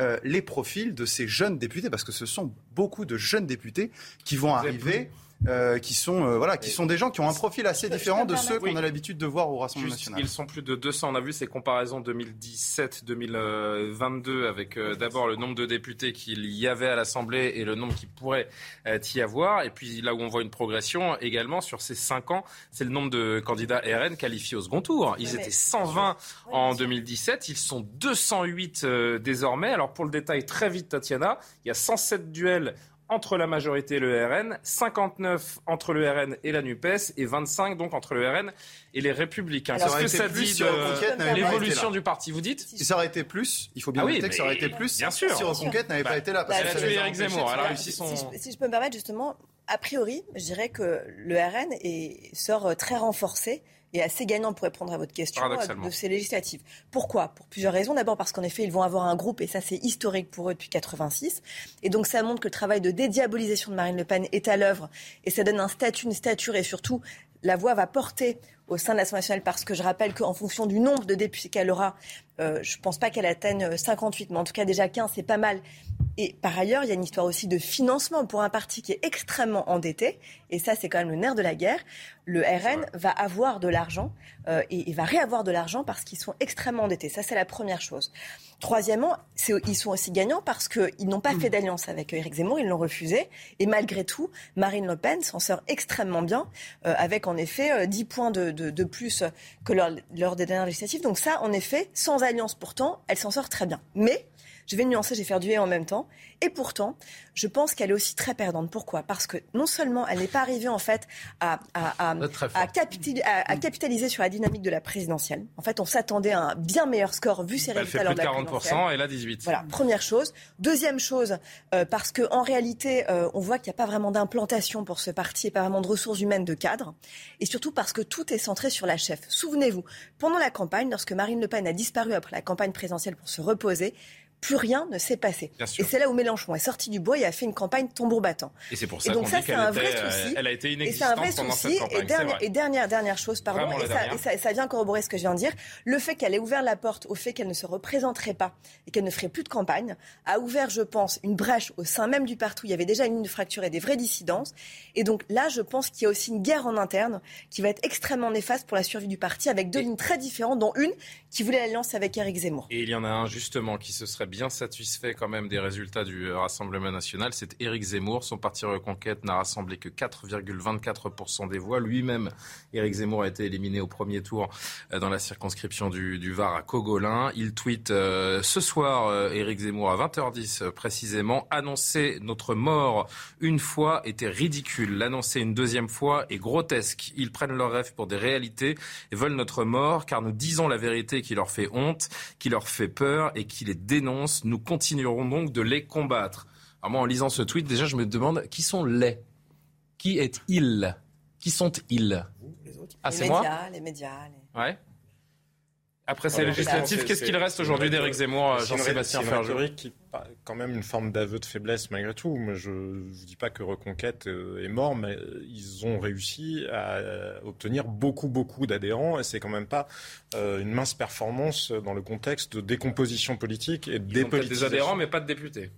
euh, les profils de ces jeunes députés, parce que ce sont beaucoup de jeunes députés qui vont arriver. Euh, qui sont euh, voilà, qui sont des gens qui ont un profil assez différent de ceux qu'on a l'habitude de voir au Rassemblement national. Ils sont plus de 200. On a vu ces comparaisons 2017-2022 avec euh, d'abord le nombre de députés qu'il y avait à l'Assemblée et le nombre qui pourrait y avoir. Et puis là où on voit une progression également sur ces 5 ans, c'est le nombre de candidats RN qualifiés au second tour. Ils étaient 120 en 2017, ils sont 208 désormais. Alors pour le détail très vite, Tatiana, il y a 107 duels entre la majorité et le RN, 59 entre le RN et la NUPES et 25 donc entre le RN et les Républicains. Qu'est-ce que ça dit de l'évolution du parti Vous dites? Si ça aurait été plus, il faut bien ah que ça aurait été plus bien sûr, si Reconquête n'avait pas bah, été là. Parce elle a tué Eric Zemmour, elle a réussi son... Si je, peux me permettre justement, a priori, je dirais que le RN est, sort très renforcé et assez gagnant pour répondre à votre question de ces législatives. Pourquoi? Pour plusieurs raisons. D'abord parce qu'en effet, ils vont avoir un groupe, et ça c'est historique pour eux depuis 86. Et donc ça montre que le travail de dédiabolisation de Marine Le Pen est à l'œuvre, et ça donne un statut, une stature, et surtout la voix va porter au sein de l'Assemblée nationale, parce que je rappelle qu'en fonction du nombre de députés qu'elle aura, euh, je ne pense pas qu'elle atteigne 58, mais en tout cas déjà 15, c'est pas mal. Et par ailleurs, il y a une histoire aussi de financement pour un parti qui est extrêmement endetté. Et ça, c'est quand même le nerf de la guerre. Le RN va avoir de l'argent euh, et, il va réavoir de l'argent parce qu'ils sont extrêmement endettés. Ça, c'est la première chose. Troisièmement, ils sont aussi gagnants parce qu'ils n'ont pas fait d'alliance avec Éric Zemmour, ils l'ont refusé. Et malgré tout, Marine Le Pen s'en sort extrêmement bien, euh, avec en effet 10 euh, points de, de, plus que lors, lors des dernières législatives. Donc ça, en effet, sans alliance pourtant, elle s'en sort très bien. Mais Je vais nuancer, je vais faire du et en même temps. Et pourtant, je pense qu'elle est aussi très perdante. Pourquoi? Parce que non seulement elle n'est pas arrivée en fait à, à, à, à, capitaliser sur la dynamique de la présidentielle. En fait, on s'attendait à un bien meilleur score vu ses résultats. Elle fait plus de 40% et là 18. Voilà, première chose. Deuxième chose, euh, parce qu'en réalité, euh, on voit qu'il n'y a pas vraiment d'implantation pour ce parti et pas vraiment de ressources humaines de cadre. Et surtout parce que tout est centré sur la chef. Souvenez-vous, pendant la campagne, lorsque Marine Le Pen a disparu après la campagne présidentielle pour se reposer, plus rien ne s'est passé. Et c'est là où Mélenchon est sorti du bois et a fait une campagne tambour battant. Et c'est pour ça qu'on dit qu'elle elle a été inexistante et pendant cette campagne. Et dernière, et dernière, dernière chose, pardon, et ça, et, ça, vient corroborer ce que je viens de dire, le fait qu'elle ait ouvert la porte au fait qu'elle ne se représenterait pas et qu'elle ne ferait plus de campagne, a ouvert, je pense, une brèche au sein même du parti où il y avait déjà une ligne de fracture et des vraies dissidences. Et donc là, je pense qu'il y a aussi une guerre en interne qui va être extrêmement néfaste pour la survie du parti, avec deux lignes très différentes, dont une qui voulait l'alliance avec Éric Zemmour. Et il y en a un justement qui se serait bien satisfait quand même des résultats du Rassemblement national, c'est Éric Zemmour. Son parti Reconquête n'a rassemblé que 4,24% des voix. Lui-même, Éric Zemmour a été éliminé au premier tour euh, dans la circonscription du, Var à Cogolin. Il tweet euh, ce soir, euh, Éric Zemmour à 20h10 précisément, annoncer notre mort une fois était ridicule. L'annoncer une deuxième fois est grotesque. Ils prennent leurs rêves pour des réalités et veulent notre mort car nous disons la vérité qui leur fait honte, qui leur fait peur et qui les dénonce. Nous continuerons donc de les combattre. Alors moi, en lisant ce tweet, déjà, je me demande qui sont les? Qui est-il? Qui sont-ils? Ah, c'est moi? Les médias. Les... Ouais. Après ces législatives, qu'est-ce qu'il reste aujourd'hui d'Éric Zemmour, Jean-Sébastien Ferjou qui quand même une forme d'aveu de faiblesse malgré tout. Moi, je ne dis pas que Reconquête euh, est mort, mais ils ont réussi à obtenir beaucoup, beaucoup d'adhérents, et c'est quand même pas euh, une mince performance dans le contexte de décomposition politique et de dépolitisation. des adhérents, mais pas de députés.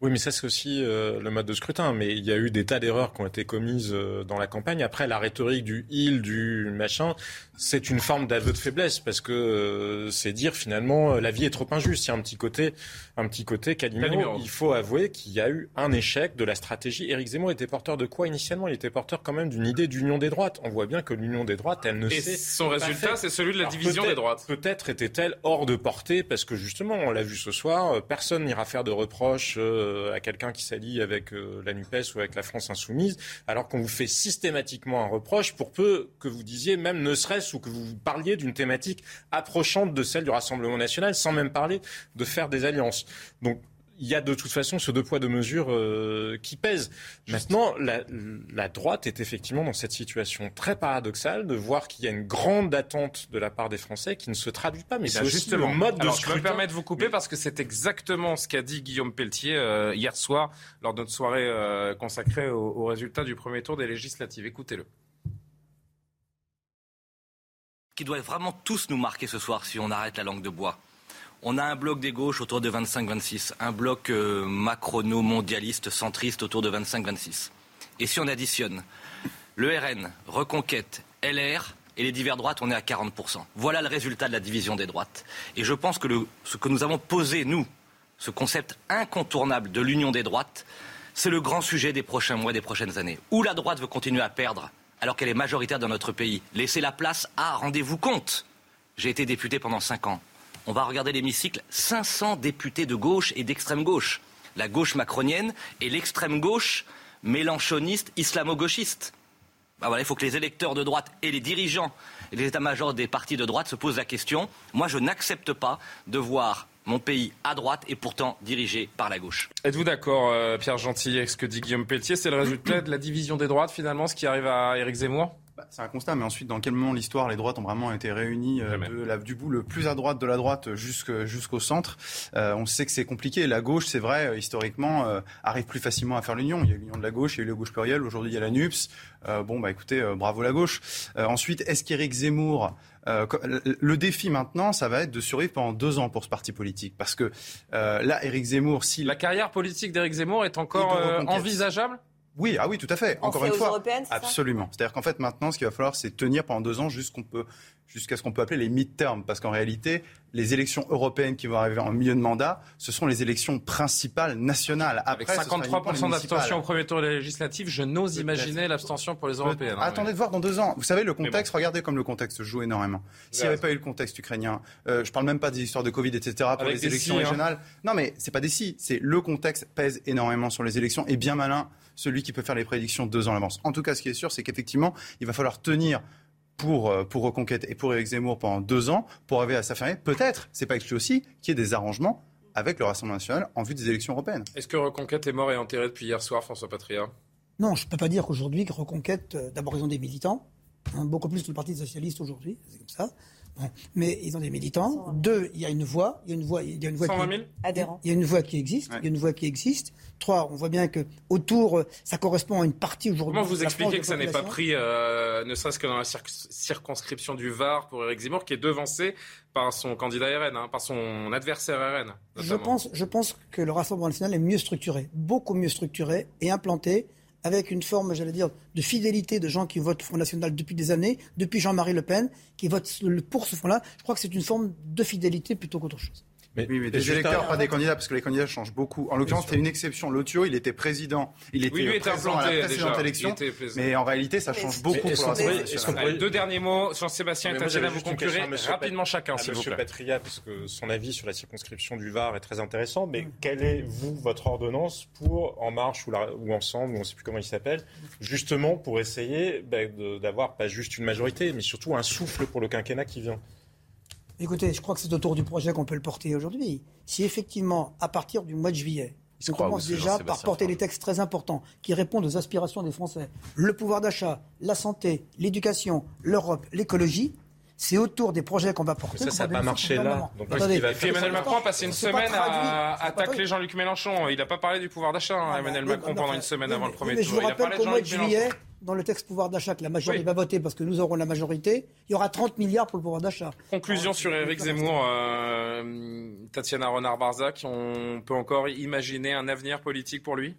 Oui, mais ça c'est aussi euh, le mode de scrutin. Mais il y a eu des tas d'erreurs qui ont été commises dans la campagne. Après, la rhétorique du il, du machin, c'est une forme d'aveu de faiblesse parce que euh, c'est dire finalement euh, la vie est trop injuste. Il y a un petit côté, un petit côté Calimero. Il faut avouer qu'il y a eu un échec de la stratégie. Éric Zemmour était porteur de quoi initialement? Il était porteur quand même d'une idée d'union des droites. On voit bien que l'union des droites, elle ne Et son résultat, c'est celui de la division des droites. Peut-être était-elle hors de portée parce que justement, on l'a vu ce soir, euh, personne n'ira faire de reproches à quelqu'un qui s'allie avec la Nupes ou avec la France insoumise, alors qu'on vous fait systématiquement un reproche pour peu que vous disiez même ne serait-ce ou que vous parliez d'une thématique approchante de celle du Rassemblement national, sans même parler de faire des alliances. Il y a de toute façon ce deux poids deux mesures euh, qui pèsent. Maintenant, la, droite est effectivement dans cette situation très paradoxale de voir qu'il y a une grande attente de la part des Français qui ne se traduit pas. Mais eh c'est justement le mode de Alors, Je me permets de vous couper parce que c'est exactement ce qu'a dit Guillaume Pelletier euh, hier soir lors de notre soirée euh, consacrée aux résultats du premier tour des législatives. Écoutez-le qui doit vraiment tous nous marquer ce soir si on arrête la langue de bois. On a un bloc des gauches autour de 25-26, un bloc euh, macrono-mondialiste, centriste autour de 25-26. Et si on additionne le RN, Reconquête, LR et les divers droites, on est à 40%. Voilà le résultat de la division des droites. Et je pense que ce que nous avons posé, nous, ce concept incontournable de l'union des droites, c'est le grand sujet des prochains mois, des prochaines années. Où la droite veut continuer à perdre alors qu'elle est majoritaire dans notre pays. Laissez la place à, rendez-vous compte, j'ai été député pendant cinq ans. On va regarder l'hémicycle, 500 députés de gauche et d'extrême gauche. La gauche macronienne et l'extrême gauche mélanchoniste, islamo-gauchiste. Bah il faut que les électeurs de droite et les dirigeants et les états-majors des partis de droite se posent la question. Moi, je n'accepte pas de voir mon pays à droite et pourtant dirigé par la gauche. Êtes-vous d'accord, euh, Pierre Gentil, avec ce que dit Guillaume Pelletier? C'est le résultat de la division des droites, finalement, ce qui arrive à Éric Zemmour? Bah, c'est un constat, mais ensuite, dans quel moment l'histoire, les droites ont vraiment été réunies euh, du bout le plus à droite de la droite jusqu'au centre euh, On sait que c'est compliqué. La gauche, c'est vrai, historiquement, arrive plus facilement à faire l'union. Il y a l'union de la gauche, il y a eu la gauche plurielle, aujourd'hui il y a la NUPS. bon, bah écoutez, bravo la gauche. ensuite, est-ce qu'Éric Zemmour euh, le défi maintenant, ça va être de survivre pendant deux ans pour ce parti politique? Parce que euh, là, Éric Zemmour, si... La carrière politique d'Éric Zemmour est encore euh, envisageable? Oui, ah oui, tout à fait. Encore une fois, absolument. C'est-à-dire qu'en fait, maintenant, ce qu'il va falloir, c'est tenir pendant deux ans jusqu'on peut jusqu'à ce qu'on peut appeler les mid-term, parce qu'en réalité, les élections européennes qui vont arriver en milieu de mandat, ce sont les élections principales nationales. Avec 53% d'abstention au premier tour des législatives, je n'ose imaginer l'abstention pour les européennes. Hein, attendez de voir dans deux ans. Vous savez, le contexte, regardez comme le contexte joue énormément. S'il n'y avait pas eu le contexte ukrainien, euh, je parle même pas des histoires de Covid, etc., pour les élections hein. régionales. Non, mais c'est pas des si, c'est le contexte pèse énormément sur les élections et bien malin celui qui peut faire les prédictions deux ans à l'avance. En tout cas, ce qui est sûr, c'est qu'effectivement, il va falloir tenir pour, euh, pour Reconquête et pour Éric Zemmour pendant deux ans pour arriver à s'affirmer. Peut-être, c'est pas exclu aussi, qu'il y ait des arrangements avec le Rassemblement national en vue des élections européennes. Est-ce que Reconquête est mort et enterré depuis hier soir, François Patria Non, je ne peux pas dire qu'aujourd'hui, Reconquête, euh, d'abord, ils ont des militants, hein, beaucoup plus que le Parti socialiste aujourd'hui, c'est comme ça. Mais ils ont des militants. Deux, il y a une voix. Il y a une voix. Il y a une voix 120 000 qui, adhérents. Il y a une voix qui existe. Il y a une voix qui existe. Trois, on voit bien que autour, ça correspond à une partie aujourd'hui. Comment vous expliquez que ça n'est pas pris, euh, ne serait-ce que dans la circonscription du Var pour Éric Zemmour, qui est devancé par son candidat RN, hein, par son adversaire RN. Je pense, je pense que le Rassemblement national est mieux structuré, beaucoup mieux structuré et implanté avec une forme, j'allais dire, de fidélité de gens qui votent Front National depuis des années, depuis Jean-Marie Le Pen, qui votent pour ce Front-là. Je crois que c'est une forme de fidélité plutôt qu'autre chose. Mais, oui, mais des électeurs, pas des candidats, parce que les candidats changent beaucoup. En l'occurrence, c'est une exception. Lotio, il était président, il était, oui, président à la précédente élection, mais en réalité, ça change beaucoup pour la Deux derniers mots, Jean-Sébastien et Tatiana, vous conclurez rapidement chacun, s'il vous plaît. Patria, parce que son avis sur la circonscription du Var est très intéressant, mais quelle est, vous, votre ordonnance pour En Marche ou, ou Ensemble, ou on ne sait plus comment il s'appelle, justement pour essayer bah, d'avoir pas juste une majorité, mais surtout un souffle pour le quinquennat qui vient? Écoutez, je crois que c'est autour du projet qu'on peut le porter aujourd'hui. Si effectivement, à partir du mois de juillet, on commence déjà par porter des textes très importants qui répondent aux aspirations des Français, le pouvoir d'achat, la santé, l'éducation, l'Europe, l'écologie, c'est autour des projets qu'on va porter. Mais ça, ça n'a pas marché là. Donc, Attendez, va Emmanuel Macron a passé une semaine à attaquer Jean-Luc Mélenchon. Il n'a pas parlé du pouvoir d'achat, hein, ah, Emmanuel Macron, pendant une semaine avant le premier tour. Je vous rappelle qu'au mois de juillet, dans le texte pouvoir d'achat que la majorité va voter parce que nous aurons la majorité, il y aura 30 milliards pour le pouvoir d'achat. Conclusion sur Éric Zemmour, euh, Tatiana Renard-Barzac, on peut encore imaginer un avenir politique pour lui?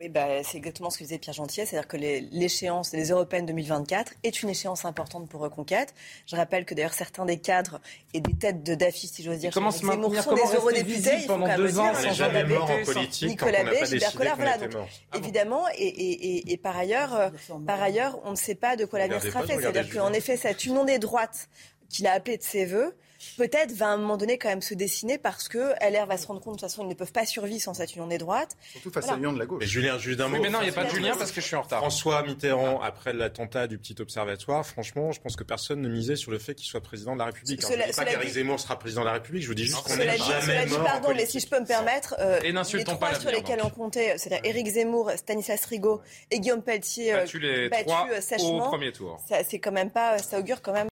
Oui, bah, c'est exactement ce que disait Pierre Gentier, c'est-à-dire que l'échéance des européennes 2024 est une échéance importante pour Reconquête. Je rappelle que d'ailleurs certains des cadres et des têtes de d'affiches, si j'ose dire, comment se maintenir, sont des eurodéputés, il faut pendant deux ans sans jamais mort en politique, Nicolas Bay, Gilbert Collard, voilà. Donc, évidemment, et, et, et, par ailleurs, euh, par ailleurs, on ne sait pas de quoi l'avenir sera fait. C'est-à-dire qu'en effet, cette union des droites qu'il a appelée de ses voeux, peut-être va à un moment donné quand même se dessiner parce que LR va se rendre compte de toute façon ils ne peuvent pas survivre sans cette union des droites. Surtout face à l'union de la gauche. Mais Julien, juste d'un mot. mais non, il n'y a pas de Julien parce que je suis en retard. François Mitterrand, après l'attentat du petit observatoire, franchement, je pense que personne ne misait sur le fait qu'il soit président de la République. je ne dis pas qu'Éric Zemmour sera président de la République, je vous dis juste qu'on n'est jamais mort Pardon, mais si je peux me permettre, euh, et les trois sur lesquels on comptait, c'est-à-dire Éric Zemmour, Stanislas Rigaud et Guillaume Pelletier, battus les trois au premier tour. C'est quand même pas, ça augure quand même